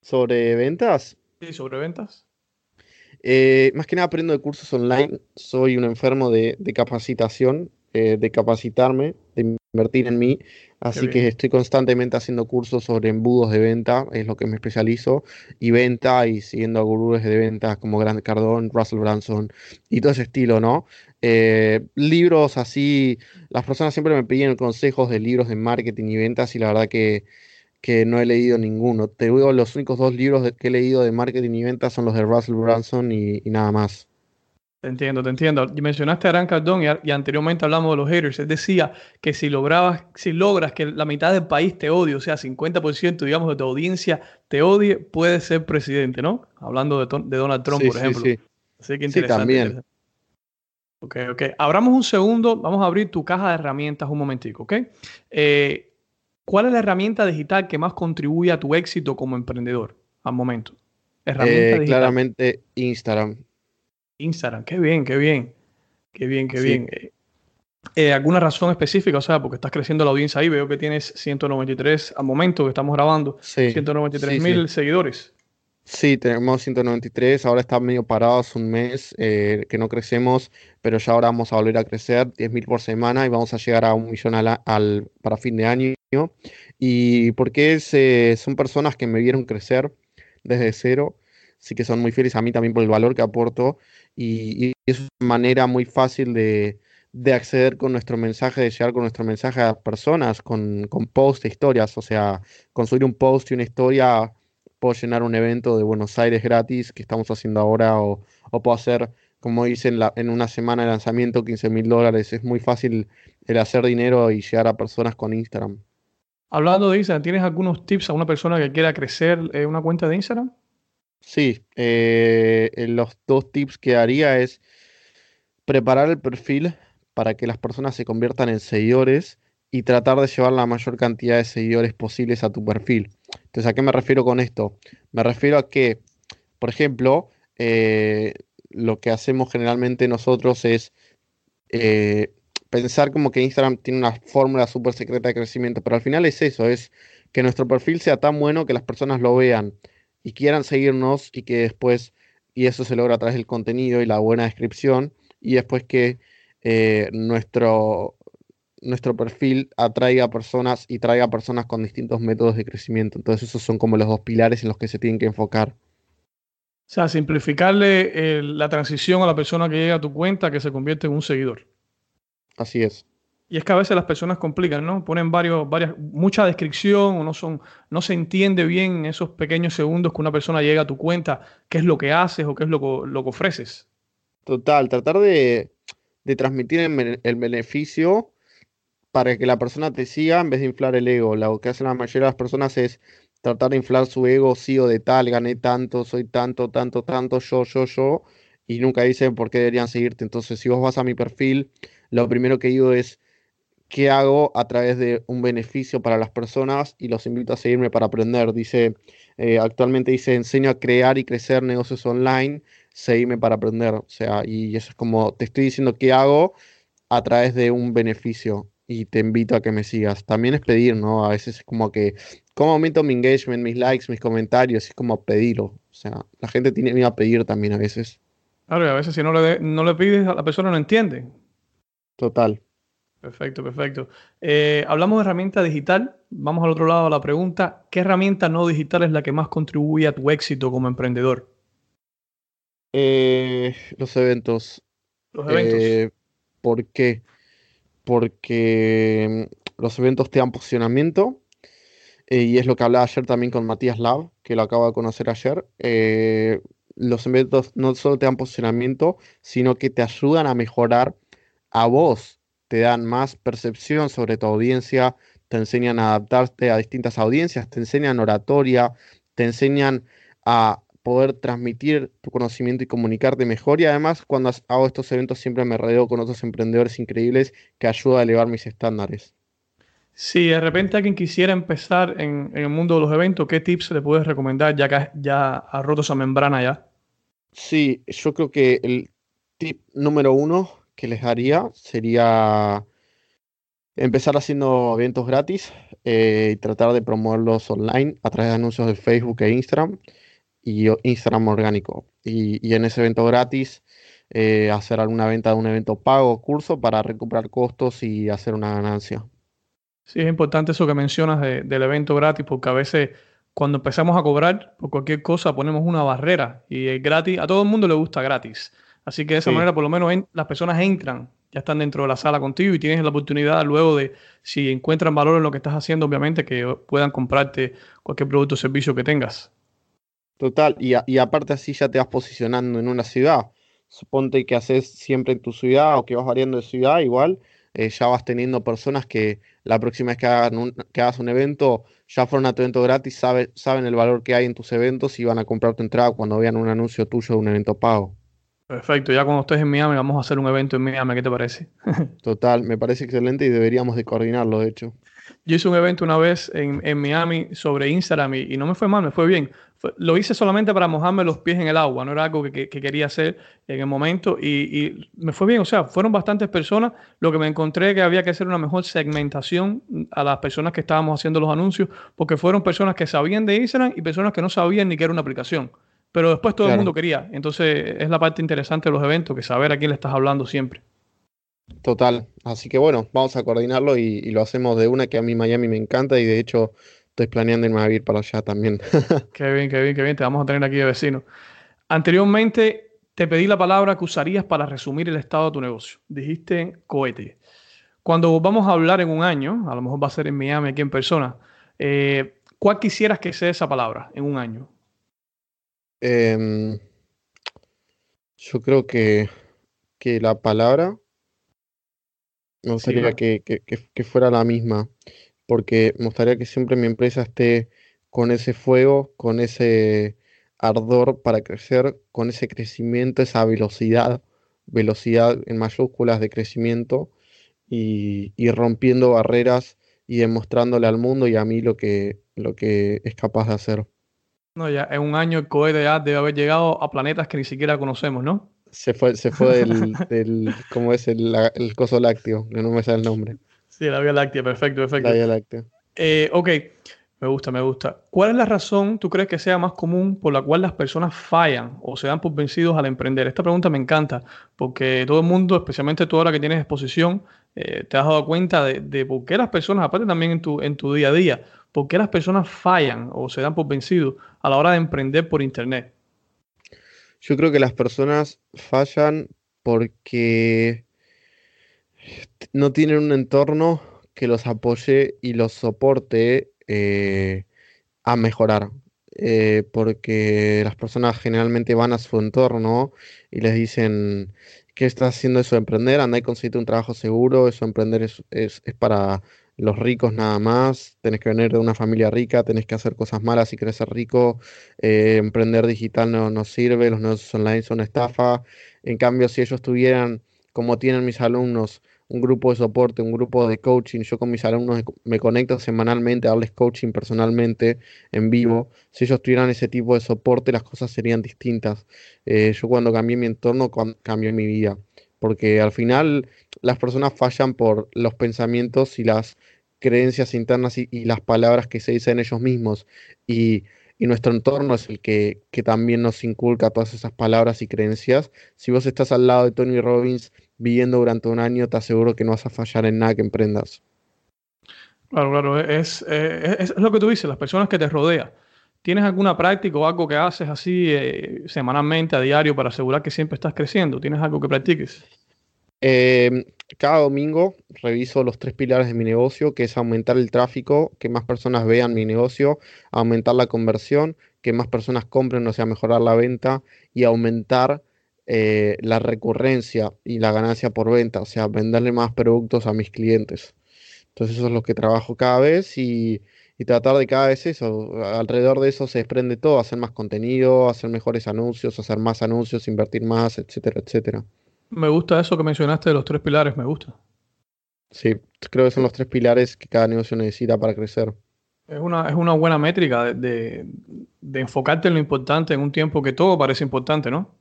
¿Sobre ventas? Sí, sobre ventas. Eh, más que nada aprendo de cursos online. Soy un enfermo de, capacitación, eh, de capacitarme, de invertir en mí. Así que estoy constantemente haciendo cursos sobre embudos de venta, es lo que me especializo, y venta, y siguiendo a gurúes de ventas como Grant Cardone, Russell Branson y todo ese estilo, ¿no? Eh, libros así, las personas siempre me piden consejos de libros de marketing y ventas, y la verdad que, no he leído ninguno. Te digo, los únicos dos libros que he leído de marketing y ventas son los de Russell Branson y nada más. Te entiendo, te entiendo. Y mencionaste a Aran Cardón y, anteriormente hablamos de los haters. Él decía que si lograbas, si logras que la mitad del país te odie, o sea, 50% digamos de tu audiencia te odie, puedes ser presidente, ¿no? Hablando de, Donald Trump, por ejemplo. Sí, sí. que interesante. Sí, también. Ok, ok. Abramos un segundo, vamos a abrir tu caja de herramientas un momentico, ¿ok? Eh, ¿Cuál es la herramienta digital que más contribuye a tu éxito como emprendedor al momento? Herramienta eh, Claramente Instagram. Instagram, qué bien, qué bien. Qué bien, qué bien. Eh, eh, ¿Alguna razón específica? O sea, porque estás creciendo la audiencia ahí, veo que tienes 193 al momento que estamos grabando, 193 mil seguidores. Sí, tenemos 193, ahora está medio parados un mes eh, que no crecemos, pero ya ahora vamos a volver a crecer 10.000 por semana y vamos a llegar a un millón al, para fin de año. Y porque es, son personas que me vieron crecer desde cero, sí que son muy fieles a mí también por el valor que aporto y, es una manera muy fácil de, acceder con nuestro mensaje, de llegar con nuestro mensaje a personas, con, con posts e historias. O sea, construir un post y una historia, puedo llenar un evento de Buenos Aires gratis que estamos haciendo ahora, o, puedo hacer, como dicen, en, en una semana de lanzamiento, 15 mil dólares. Es muy fácil el hacer dinero y llegar a personas con Instagram. Hablando de Instagram, ¿tienes algunos tips a una persona que quiera crecer en una cuenta de Instagram? Sí, eh, los dos tips que haría es preparar el perfil para que las personas se conviertan en seguidores y tratar de llevar la mayor cantidad de seguidores posibles a tu perfil. Entonces, ¿a qué me refiero con esto? Me refiero a que, por ejemplo, eh, lo que hacemos generalmente nosotros es eh, pensar como que Instagram tiene una fórmula súper secreta de crecimiento, pero al final es eso, es que nuestro perfil sea tan bueno que las personas lo vean y quieran seguirnos y que después, y eso se logra a través del contenido y la buena descripción, y después que eh, nuestro, nuestro perfil atraiga a personas y traiga a personas con distintos métodos de crecimiento. Entonces esos son como los dos pilares en los que se tienen que enfocar. O sea, simplificarle eh, la transición a la persona que llega a tu cuenta que se convierte en un seguidor. Así es. Y es que a veces las personas complican, ¿no? Ponen varios, varias, mucha descripción no son, no se entiende bien en esos pequeños segundos que una persona llega a tu cuenta, qué es lo que haces o qué es lo, lo que ofreces. Total, tratar de, transmitir el, beneficio para que la persona te siga en vez de inflar el ego. Lo que hacen la mayoría de las personas es tratar de inflar su ego, sí o de tal, gané tanto, soy tanto, tanto, tanto, yo, yo, yo, y nunca dicen por qué deberían seguirte. Entonces, si vos vas a mi perfil, lo primero que digo es qué hago a través de un beneficio para las personas y los invito a seguirme para aprender. Dice, eh, actualmente dice, enseño a crear y crecer negocios online, seguirme para aprender. O sea, y eso es como, te estoy diciendo qué hago a través de un beneficio y te invito a que me sigas. También es pedir, ¿no? A veces es como que, ¿cómo aumento mi engagement, mis likes, mis comentarios? Es como pedirlo. O sea, la gente tiene miedo a pedir también a veces. Claro, y a veces si no le, no le pides, a la persona no entiende. Total. Perfecto, perfecto. Eh, hablamos de herramienta digital. Vamos al otro lado de la pregunta. ¿Qué herramienta no digital es la que más contribuye a tu éxito como emprendedor? Eh, los eventos. Los eventos. Eh, ¿Por qué? Porque mm, los eventos te dan posicionamiento. y es lo que hablaba ayer también con Matías Lab, que lo acabo de conocer ayer. los eventos no solo te dan posicionamiento, sino que te ayudan a mejorar a vos te dan más percepción sobre tu audiencia, te enseñan a adaptarte a distintas audiencias, te enseñan oratoria, te enseñan a poder transmitir tu conocimiento y comunicarte mejor. Y además, cuando hago estos eventos, siempre me rodeo con otros emprendedores increíbles que ayudan a elevar mis estándares. Si de repente alguien quisiera empezar en, el mundo de los eventos, ¿qué tips le puedes recomendar ya que ya ha roto esa membrana ya? Sí, yo creo que el tip número uno que les haría sería empezar haciendo eventos gratis eh, y tratar de promoverlos online a través de anuncios de Facebook e Instagram y Instagram orgánico. Y, en ese evento gratis eh, hacer alguna venta de un evento pago o curso para recuperar costos y hacer una ganancia. Sí, es importante eso que mencionas del evento gratis, porque a veces cuando empezamos a cobrar por cualquier cosa ponemos una barrera y es gratis, a todo el mundo le gusta gratis. Así que de esa manera por lo menos las personas entran, ya están dentro de la sala contigo y tienes la oportunidad luego de, si encuentran valor en lo que estás haciendo, obviamente que puedan comprarte cualquier producto o servicio que tengas. Total, y, y aparte así ya te vas posicionando en una ciudad. Suponte que haces siempre en tu ciudad o que vas variando de ciudad, igual eh, ya vas teniendo personas que la próxima vez que, hagas un evento, ya fueron a tu evento gratis, saben el valor que hay en tus eventos y van a comprar tu entrada cuando vean un anuncio tuyo de un evento pago. Perfecto, ya cuando estés en Miami vamos a hacer un evento en Miami, ¿qué te parece? Total, me parece excelente y deberíamos de coordinarlo, de hecho. Yo hice un evento una vez en, Miami sobre Instagram y, no me fue mal, me fue bien. lo hice solamente para mojarme los pies en el agua, no era algo que, quería hacer en el momento y, me fue bien. O sea, fueron bastantes personas. Lo que me encontré que había que hacer una mejor segmentación a las personas que estábamos haciendo los anuncios, porque fueron personas que sabían de Instagram y personas que no sabían ni que era una aplicación. Pero después todo el mundo quería. Entonces es la parte interesante de los eventos, que saber a quién le estás hablando siempre. Total. Así que bueno, vamos a coordinarlo y, lo hacemos de una que a mí Miami me encanta y de hecho estoy planeando irme a vivir para allá también. qué bien, qué bien, qué bien. Te vamos a tener aquí de vecino. Anteriormente te pedí la palabra que usarías para resumir el estado de tu negocio. Dijiste cohete. Cuando vamos a hablar en un año, a lo mejor va a ser en Miami aquí en persona, eh, ¿cuál quisieras que sea esa palabra en un año? Em, yo creo que, que la palabra me gustaría que, fuera la misma, porque me gustaría que siempre mi empresa esté con ese fuego, con ese ardor para crecer, con ese crecimiento, esa velocidad, velocidad en mayúsculas de crecimiento y, rompiendo barreras y demostrándole al mundo y a mí lo que, lo que es capaz de hacer. No, ya en un año el cohete debe haber llegado a planetas que ni siquiera conocemos, ¿no? Se fue, se fue del, del ¿cómo es? El, el, coso lácteo, que no me sale el nombre. Sí, la Vía Láctea, perfecto, perfecto. La Vía Láctea. Eh, ok, me gusta, me gusta. ¿Cuál es la razón, tú crees que sea más común por la cual las personas fallan o se dan por vencidos al emprender? Esta pregunta me encanta, porque todo el mundo, especialmente tú ahora que tienes exposición, eh, te has dado cuenta de, de, por qué las personas, aparte también en tu, en tu día a día, por qué las personas fallan o se dan por vencidos a la hora de emprender por Internet. Yo creo que las personas fallan porque no tienen un entorno que los apoye y los soporte eh, a mejorar. Eh, porque las personas generalmente van a su entorno y les dicen, ¿qué estás haciendo eso de emprender? Anda y conseguirte un trabajo seguro, eso de emprender es, es para los ricos nada más, tenés que venir de una familia rica, tenés que hacer cosas malas si querés ser rico, eh, emprender digital no nos sirve, los negocios online son estafa. En cambio, si ellos tuvieran, como tienen mis alumnos, un grupo de soporte, un grupo de coaching, yo con mis alumnos me conecto semanalmente a coaching personalmente en vivo, si ellos tuvieran ese tipo de soporte, las cosas serían distintas. Eh, yo cuando cambié mi entorno, cambié mi vida porque al final las personas fallan por los pensamientos y las creencias internas y, las palabras que se dicen ellos mismos. Y, nuestro entorno es el que, también nos inculca todas esas palabras y creencias. Si vos estás al lado de Tony Robbins viviendo durante un año, te aseguro que no vas a fallar en nada que emprendas. Claro, claro, es, es, lo que tú dices, las personas que te rodean. ¿Tienes alguna práctica o algo que haces así eh, semanalmente, a diario, para asegurar que siempre estás creciendo? ¿Tienes algo que practiques? Em, cada domingo reviso los tres pilares de mi negocio, que es aumentar el tráfico, que más personas vean mi negocio, aumentar la conversión, que más personas compren, o sea, mejorar la venta y aumentar eh, la recurrencia y la ganancia por venta, o sea, venderle más productos a mis clientes. Entonces eso es lo que trabajo cada vez y y tratar de cada vez eso, alrededor de eso se desprende todo, hacer más contenido, hacer mejores anuncios, hacer más anuncios, invertir más, etcétera, etcétera. Me gusta eso que mencionaste de los tres pilares, me gusta. Sí, creo que son los tres pilares que cada negocio necesita para crecer. Es una, es una buena métrica de, enfocarte en lo importante en un tiempo que todo parece importante, ¿no?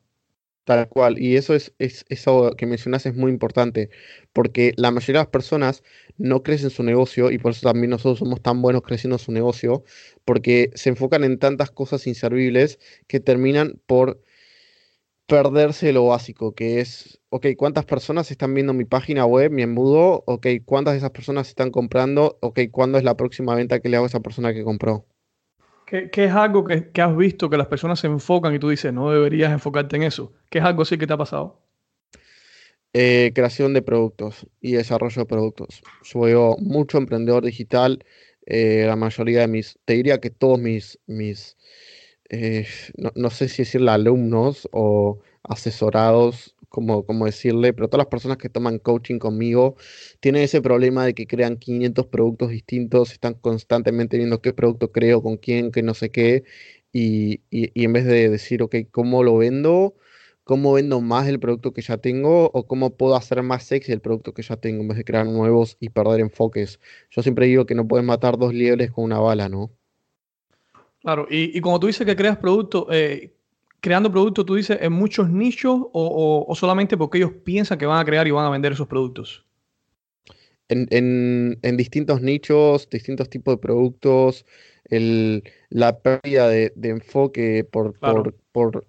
Tal cual, y eso es, es, eso que mencionas es muy importante, porque la mayoría de las personas no crecen su negocio y por eso también nosotros somos tan buenos creciendo su negocio, porque se enfocan en tantas cosas inservibles que terminan por perderse lo básico, que es, ok, ¿cuántas personas están viendo mi página web, mi embudo? Ok, ¿cuántas de esas personas están comprando? Ok, ¿cuándo es la próxima venta que le hago a esa persona que compró? ¿Qué, es algo que, has visto que las personas se enfocan y tú dices, no deberías enfocarte en eso? ¿Qué es algo así que te ha pasado? Eh, creación de productos y desarrollo de productos. Yo veo mucho emprendedor digital, eh, la mayoría de mis, te diría que todos mis, mis eh, no, sé si decirle alumnos o asesorados, como, como decirle, pero todas las personas que toman coaching conmigo tienen ese problema de que crean 500 productos distintos, están constantemente viendo qué producto creo, con quién, qué no sé qué, y, y, en vez de decir, ok, ¿cómo lo vendo? ¿Cómo vendo más el producto que ya tengo? ¿O cómo puedo hacer más sexy el producto que ya tengo en vez de crear nuevos y perder enfoques? Yo siempre digo que no puedes matar dos liebres con una bala, ¿no? Claro, y, y como tú dices que creas productos, eh, creando productos, tú dices en muchos nichos o, solamente porque ellos piensan que van a crear y van a vender esos productos. En, distintos nichos, distintos tipos de productos, la pérdida de, enfoque por... por,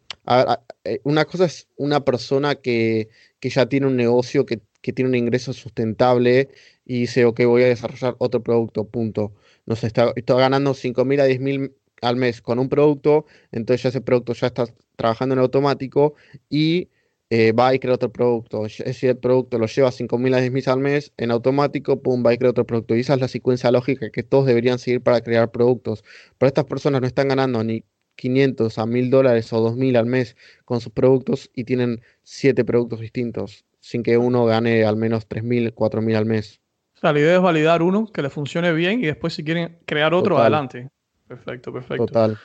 eh, una cosa es una persona que, ya tiene un negocio, que, tiene un ingreso sustentable y dice, ok, voy a desarrollar otro producto, punto. No sé, está, está ganando 5 mil a 10 mil al mes con un producto, entonces ya ese producto ya está trabajando en automático y eh, va y crea otro producto. Si el producto lo lleva a 5.000 a 10.000 al mes, en automático, pum, va y crea otro producto. Y esa es la secuencia lógica que todos deberían seguir para crear productos. Pero estas personas no están ganando ni 500 a 1.000 dólares o 2.000 al mes con sus productos y tienen 7 productos distintos, sin que uno gane al menos 3.000, 4.000 al mes. O sea, la idea es validar uno, que le funcione bien y después si quieren crear otro, adelante. Perfecto, perfecto. Total.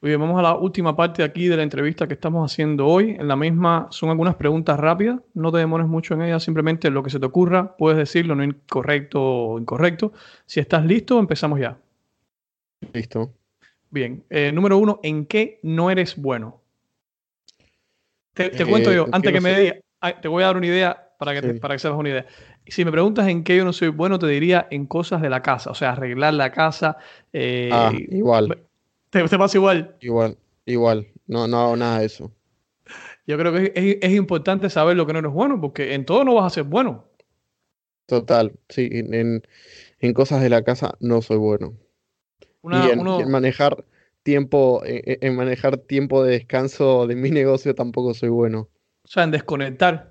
Muy bien, vamos a la última parte aquí de la entrevista que estamos haciendo hoy. En la misma son algunas preguntas rápidas, no te demores mucho en ellas, simplemente lo que se te ocurra, puedes decirlo, no incorrecto o incorrecto. Si estás listo, empezamos ya. Listo. Bien, eh, número uno, ¿en qué no eres bueno? Te, cuento eh, yo, antes que me diga, te voy a dar una idea para que, para que sepas una idea. Si me preguntas en qué yo no soy bueno, te diría en cosas de la casa, o sea, arreglar la casa. Eh, ah, igual. ¿Te, pasa igual? Igual, igual. No, no hago nada de eso. Yo creo que es, importante saber lo que no eres bueno, porque en todo no vas a ser bueno. Total, sí, en, cosas de la casa no soy bueno. y, en, manejar tiempo, en, manejar tiempo de descanso de mi negocio tampoco soy bueno. O sea, en desconectar.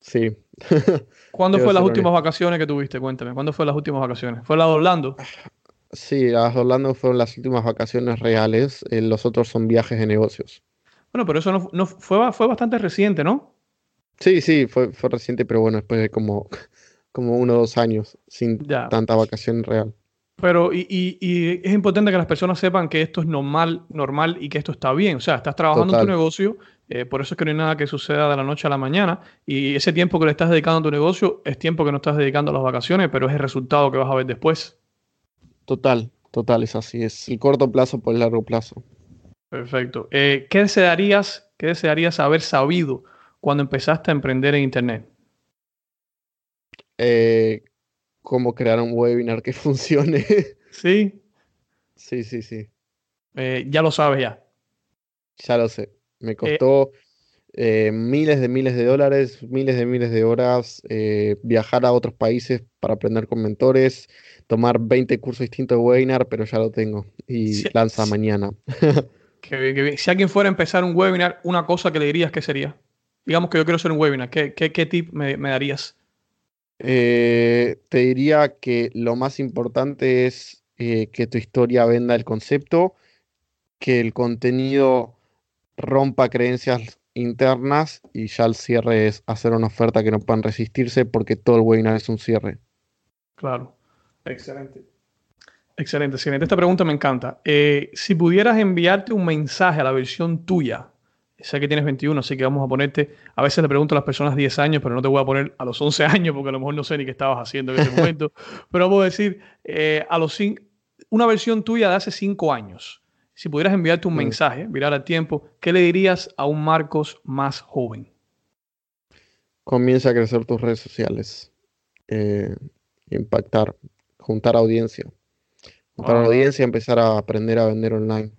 Sí. ¿Cuándo fue las últimas vacaciones que tuviste? Cuéntame, ¿cuándo fue las últimas vacaciones? ¿Fue la de Orlando? Sí, las de Orlando fueron las últimas vacaciones reales, eh, los otros son viajes de negocios. Bueno, pero eso no, fue, fue bastante reciente, ¿no? Sí, sí, fue, fue reciente, pero bueno, después de como, como uno o dos años sin tanta vacación real. Pero y, y, es importante que las personas sepan que esto es normal, normal y que esto está bien. O sea, estás trabajando en tu negocio, eh, por eso es que no hay nada que suceda de la noche a la mañana. Y ese tiempo que le estás dedicando a tu negocio es tiempo que no estás dedicando a las vacaciones, pero es el resultado que vas a ver después. Total, total, es así. Es el corto plazo por el largo plazo. Perfecto. Eh, ¿qué, desearías, ¿Qué desearías haber sabido cuando empezaste a emprender en Internet? Eh, cómo crear un webinar que funcione. Sí. Sí, sí, sí. Eh, ya lo sabes ya. Ya lo sé. Me eh, costó eh, miles de miles de dólares, miles de miles de horas, viajar a otros países para aprender con mentores, tomar 20 cursos distintos de webinar, pero ya lo tengo. Y lanza mañana. Si alguien fuera a empezar un webinar, una cosa que le dirías, ¿qué sería? Digamos que yo quiero hacer un webinar, ¿qué, qué, tip me darías? Eh, te diría que lo más importante es eh, que tu historia venda el concepto, que el contenido rompa creencias internas y ya el cierre es hacer una oferta que no puedan resistirse porque todo el webinar es un cierre. Claro, excelente. Excelente, excelente. Esta pregunta me encanta. Eh, si pudieras enviarte un mensaje a la versión tuya Sé que tienes 21, así que vamos a ponerte, a veces le pregunto a las personas 10 años, pero no te voy a poner a los 11 años porque a lo mejor no sé ni qué estabas haciendo en ese momento, pero vamos a decir, eh, a los una versión tuya de hace 5 años. Si pudieras enviarte un mensaje, mirar al tiempo, ¿qué le dirías a un Marcos más joven? Comienza a crecer tus redes sociales, eh, impactar, juntar audiencia. Juntar ah. audiencia y empezar a aprender a vender online.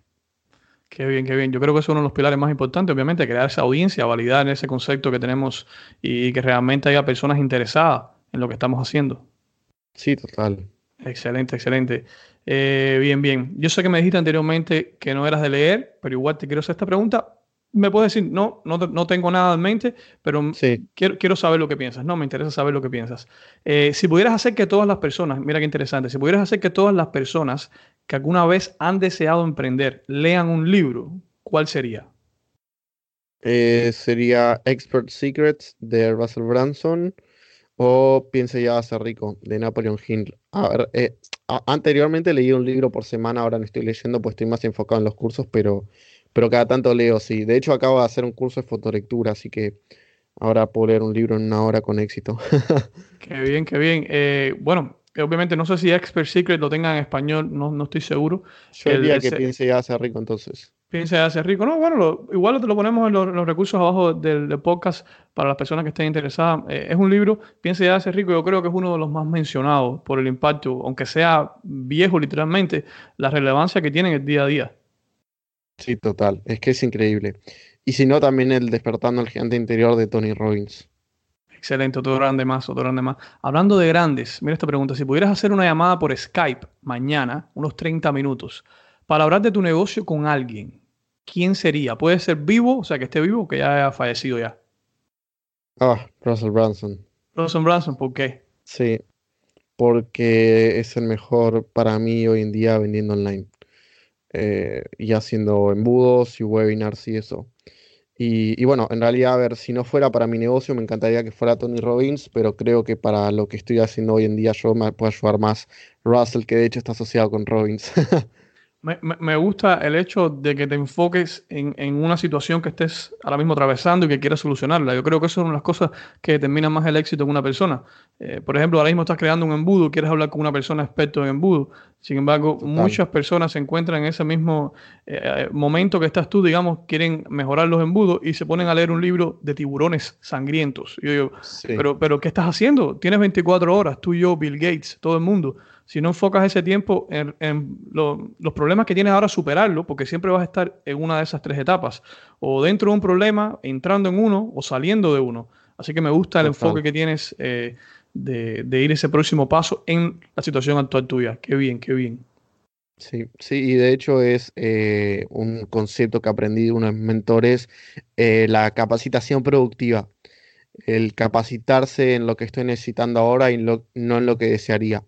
Qué bien, qué bien. Yo creo que es uno de los pilares más importantes, obviamente, crear esa audiencia, validar ese concepto que tenemos y que realmente haya personas interesadas en lo que estamos haciendo. Sí, total. Excelente, excelente. Eh, bien, bien. Yo sé que me dijiste anteriormente que no eras de leer, pero igual te quiero hacer esta pregunta me puedes decir, no, no, tengo nada en mente, pero quiero, quiero, saber lo que piensas. No, me interesa saber lo que piensas. Eh, si pudieras hacer que todas las personas, mira qué interesante, si pudieras hacer que todas las personas que alguna vez han deseado emprender lean un libro, ¿cuál sería? Eh, sería Expert Secrets de Russell Branson o Piense ya a ser rico de Napoleon Hill. A ver, eh, anteriormente leí un libro por semana, ahora no estoy leyendo, pues estoy más enfocado en los cursos, pero pero cada tanto leo, sí. De hecho, acabo de hacer un curso de fotolectura, así que ahora puedo leer un libro en una hora con éxito. qué bien, qué bien. Eh, bueno, obviamente no sé si Expert Secret lo tenga en español, no, no estoy seguro. Yo diría que piense ya hace rico entonces. Piense ya hace rico. No, bueno, igual te lo ponemos en los, recursos abajo del, podcast para las personas que estén interesadas. Eh, es un libro, Piense ya hace rico, yo creo que es uno de los más mencionados por el impacto, aunque sea viejo literalmente, la relevancia que tiene en el día a día. Sí, total. Es que es increíble. Y si no, también el Despertando al Gigante Interior de Tony Robbins. Excelente, otro grande más, otro grande más. Hablando de grandes, mira esta pregunta. Si pudieras hacer una llamada por Skype mañana, unos 30 minutos, para hablar de tu negocio con alguien, ¿quién sería? ¿Puede ser vivo, o sea, que esté vivo o que ya haya fallecido ya? Ah, Russell Branson. Russell Branson, ¿por qué? Sí, porque es el mejor para mí hoy en día vendiendo online eh, y haciendo embudos y webinars y eso. Y, bueno, en realidad, a ver, si no fuera para mi negocio, me encantaría que fuera Tony Robbins, pero creo que para lo que estoy haciendo hoy en día yo me puedo ayudar más Russell, que de hecho está asociado con Robbins. Me, gusta el hecho de que te enfoques en, una situación que estés ahora mismo atravesando y que quieras solucionarla. Yo creo que eso es una de las cosas que determinan más el éxito en una persona. Eh, por ejemplo, ahora mismo estás creando un embudo, quieres hablar con una persona experta en embudo. Sin embargo, muchas personas se encuentran en ese mismo eh, momento que estás tú, digamos, quieren mejorar los embudos y se ponen a leer un libro de tiburones sangrientos. yo digo, pero, pero ¿qué estás haciendo? Tienes 24 horas, tú y yo, Bill Gates, todo el mundo si no enfocas ese tiempo en, los problemas que tienes ahora, superarlo, porque siempre vas a estar en una de esas tres etapas, o dentro de un problema, entrando en uno, o saliendo de uno. Así que me gusta el enfoque que tienes eh, de, ir ese próximo paso en la situación actual tuya. Qué bien, qué bien. Sí, sí, y de hecho es eh, un concepto que aprendí de unos mentores, eh, la capacitación productiva, el capacitarse en lo que estoy necesitando ahora y no en lo que desearía.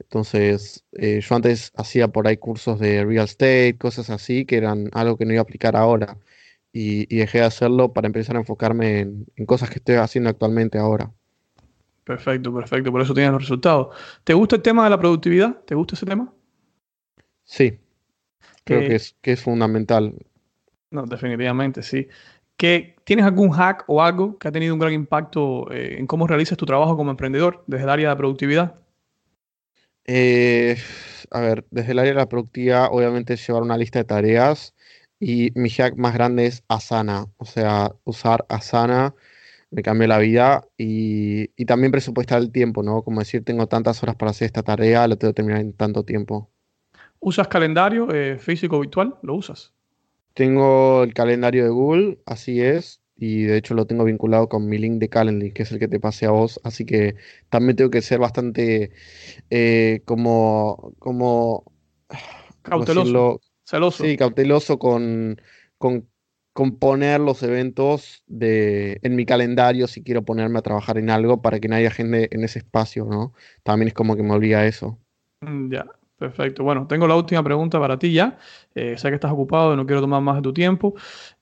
Entonces, eh, yo antes hacía por ahí cursos de real estate, cosas así, que eran algo que no iba a aplicar ahora. Y, dejé de hacerlo para empezar a enfocarme en, cosas que estoy haciendo actualmente ahora. Perfecto, perfecto. Por eso tienes los resultados. ¿Te gusta el tema de la productividad? ¿Te gusta ese tema? Sí. Creo que, es, que es fundamental. No, definitivamente, sí. ¿Que, ¿Tienes algún hack o algo que ha tenido un gran impacto eh, en cómo realizas tu trabajo como emprendedor desde el área de productividad? Eh, a ver, desde el área de la productividad, obviamente llevar una lista de tareas y mi hack más grande es Asana, o sea, usar Asana me cambió la vida y, también presupuestar el tiempo, ¿no? Como decir, tengo tantas horas para hacer esta tarea, lo tengo que terminar en tanto tiempo. ¿Usas calendario eh, físico virtual? ¿Lo usas? Tengo el calendario de Google, así es, y de hecho lo tengo vinculado con mi link de Calendly, que es el que te pasé a vos, así que también tengo que ser bastante eh, como, como cauteloso, celoso. Sí, cauteloso con, con, poner los eventos de, en mi calendario si quiero ponerme a trabajar en algo para que no haya gente en ese espacio, ¿no? También es como que me obliga a eso. Mm, ya, perfecto. Bueno, tengo la última pregunta para ti ya. Eh, sé que estás ocupado, no quiero tomar más de tu tiempo.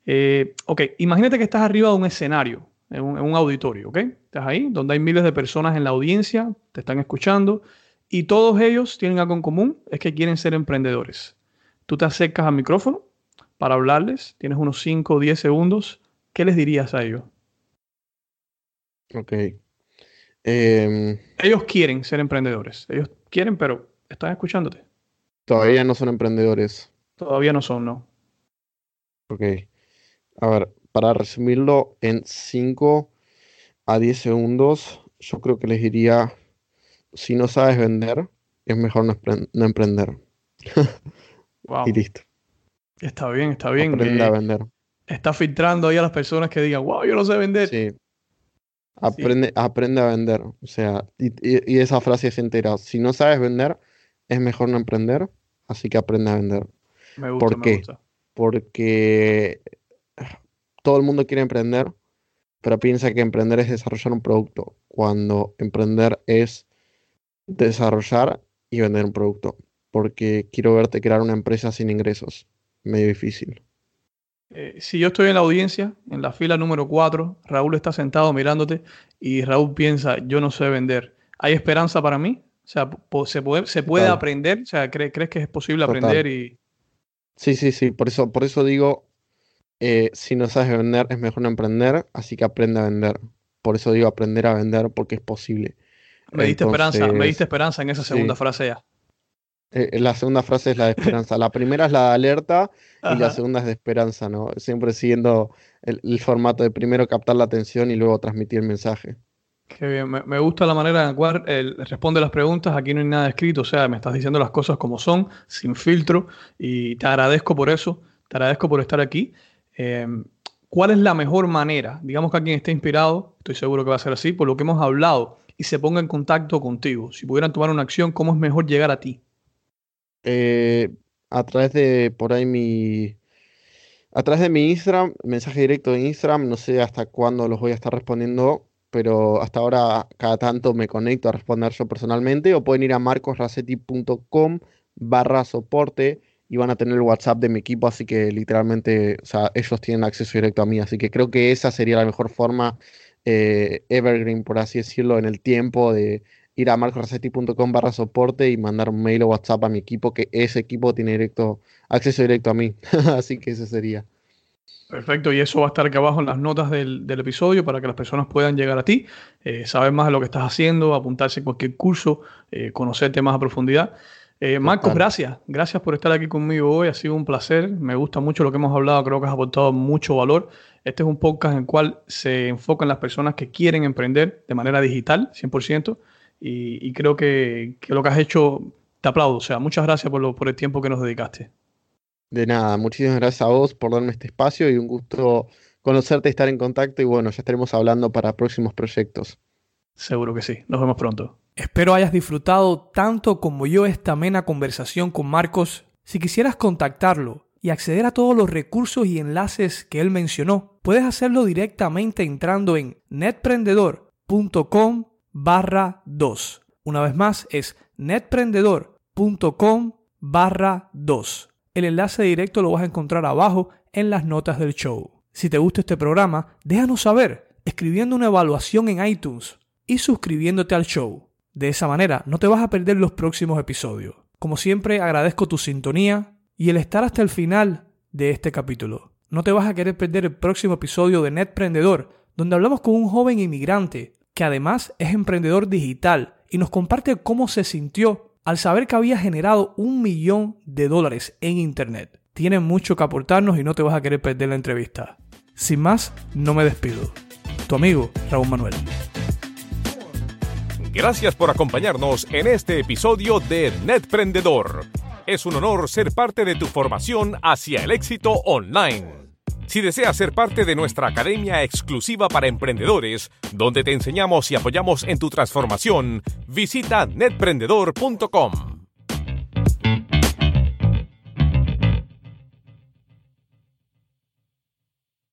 Eh, ok, imagínate que estás arriba de un escenario, en un, auditorio, ¿ok? Estás ahí, donde hay miles de personas en la audiencia, te están escuchando, y todos ellos tienen algo en común, es que quieren ser emprendedores. Tú te acercas al micrófono, para hablarles. Tienes unos 5 o 10 segundos. ¿Qué les dirías a ellos? Ok. Em, ellos quieren ser emprendedores. Ellos quieren, pero están escuchándote. Todavía no son emprendedores. Todavía no son, ¿no? Ok. A ver, para resumirlo en 5 a 10 segundos, yo creo que les diría, si no sabes vender, es mejor no, emprender. Y listo. Está bien, está bien. Aprende a vender. Está filtrando ahí a las personas que digan, wow, yo no sé vender. Sí. Aprende, aprende a vender. O sea, y, esa frase es entera. Si no sabes vender, es mejor no emprender. Así que aprende a vender. Me gusta, ¿Por qué? Porque todo el mundo quiere emprender, pero piensa que emprender es desarrollar un producto, cuando emprender es desarrollar y vender un producto. Porque quiero verte crear una empresa sin ingresos. Medio difícil. Eh, si yo estoy en la audiencia, en la fila número 4, Raúl está sentado mirándote y Raúl piensa, yo no sé vender. ¿Hay esperanza para mí? O sea, ¿se puede, se puede aprender? O sea, ¿crees, que es posible aprender? y Sí, sí, sí. Por eso, por eso digo, eh, si no sabes vender, es mejor no emprender, así que aprende a vender. Por eso digo aprender a vender, porque es posible. Me diste esperanza, me diste esperanza en esa segunda frase ya. Eh, la segunda frase es la de esperanza. La primera es la de alerta y la segunda es de esperanza, ¿no? Siempre siguiendo el, formato de primero captar la atención y luego transmitir el mensaje. Qué bien, me, gusta la manera en la cual responde las preguntas. Aquí no hay nada escrito, o sea, me estás diciendo las cosas como son, sin filtro, y te agradezco por eso, te agradezco por estar aquí. Em, ¿Cuál es la mejor manera? Digamos que alguien esté inspirado, estoy seguro que va a ser así, por lo que hemos hablado, y se ponga en contacto contigo. Si pudieran tomar una acción, ¿cómo es mejor llegar a ti? Eh, a través de por ahí mi. A través de mi Instagram, mensaje directo de Instagram, no sé hasta cuándo los voy a estar respondiendo, pero hasta ahora cada tanto me conecto a responder yo personalmente, o pueden ir a marcosracetti.com barra soporte y van a tener el WhatsApp de mi equipo, así que literalmente, o sea, ellos tienen acceso directo a mí, así que creo que esa sería la mejor forma, eh, evergreen, por así decirlo, en el tiempo de ir a marcosracetti.com barra soporte y mandar un mail o WhatsApp a mi equipo, que ese equipo tiene directo, acceso directo a mí. Así que ese sería. Perfecto, y eso va a estar aquí abajo en las notas del, episodio para que las personas puedan llegar a ti, eh, saber más de lo que estás haciendo, apuntarse a cualquier curso, eh, conocerte más a profundidad. Eh, Marcos, gracias. Gracias por estar aquí conmigo hoy. Ha sido un placer. Me gusta mucho lo que hemos hablado. Creo que has aportado mucho valor. Este es un podcast en el cual se enfocan las personas que quieren emprender de manera digital, 100% y, creo que, lo que has hecho te aplaudo. O sea, muchas gracias por, por el tiempo que nos dedicaste. De nada, muchísimas gracias a vos por darme este espacio y un gusto conocerte y estar en contacto y bueno, ya estaremos hablando para próximos proyectos. Seguro que sí, nos vemos pronto. Espero hayas disfrutado tanto como yo esta amena conversación con Marcos. Si quisieras contactarlo y acceder a todos los recursos y enlaces que él mencionó, puedes hacerlo directamente entrando en netprendedor.com barra 2. Una vez más es netprendedor.com barra 2. El enlace directo lo vas a encontrar abajo en las notas del show. Si te gusta este programa, déjanos saber escribiendo una evaluación en iTunes y suscribiéndote al show. De esa manera no te vas a perder los próximos episodios. Como siempre agradezco tu sintonía y el estar hasta el final de este capítulo. No te vas a querer perder el próximo episodio de Netprendedor, donde hablamos con un joven inmigrante que además es emprendedor digital y nos comparte cómo se sintió al saber que había generado un millón de dólares en Internet. Tiene mucho que aportarnos y no te vas a querer perder la entrevista. Sin más, no me despido. Tu amigo, Raúl Manuel. Gracias por acompañarnos en este episodio de Netprendedor. Es un honor ser parte de tu formación hacia el éxito online. Si deseas ser parte de nuestra academia exclusiva para emprendedores, donde te enseñamos y apoyamos en tu transformación, visita netprendedor.com.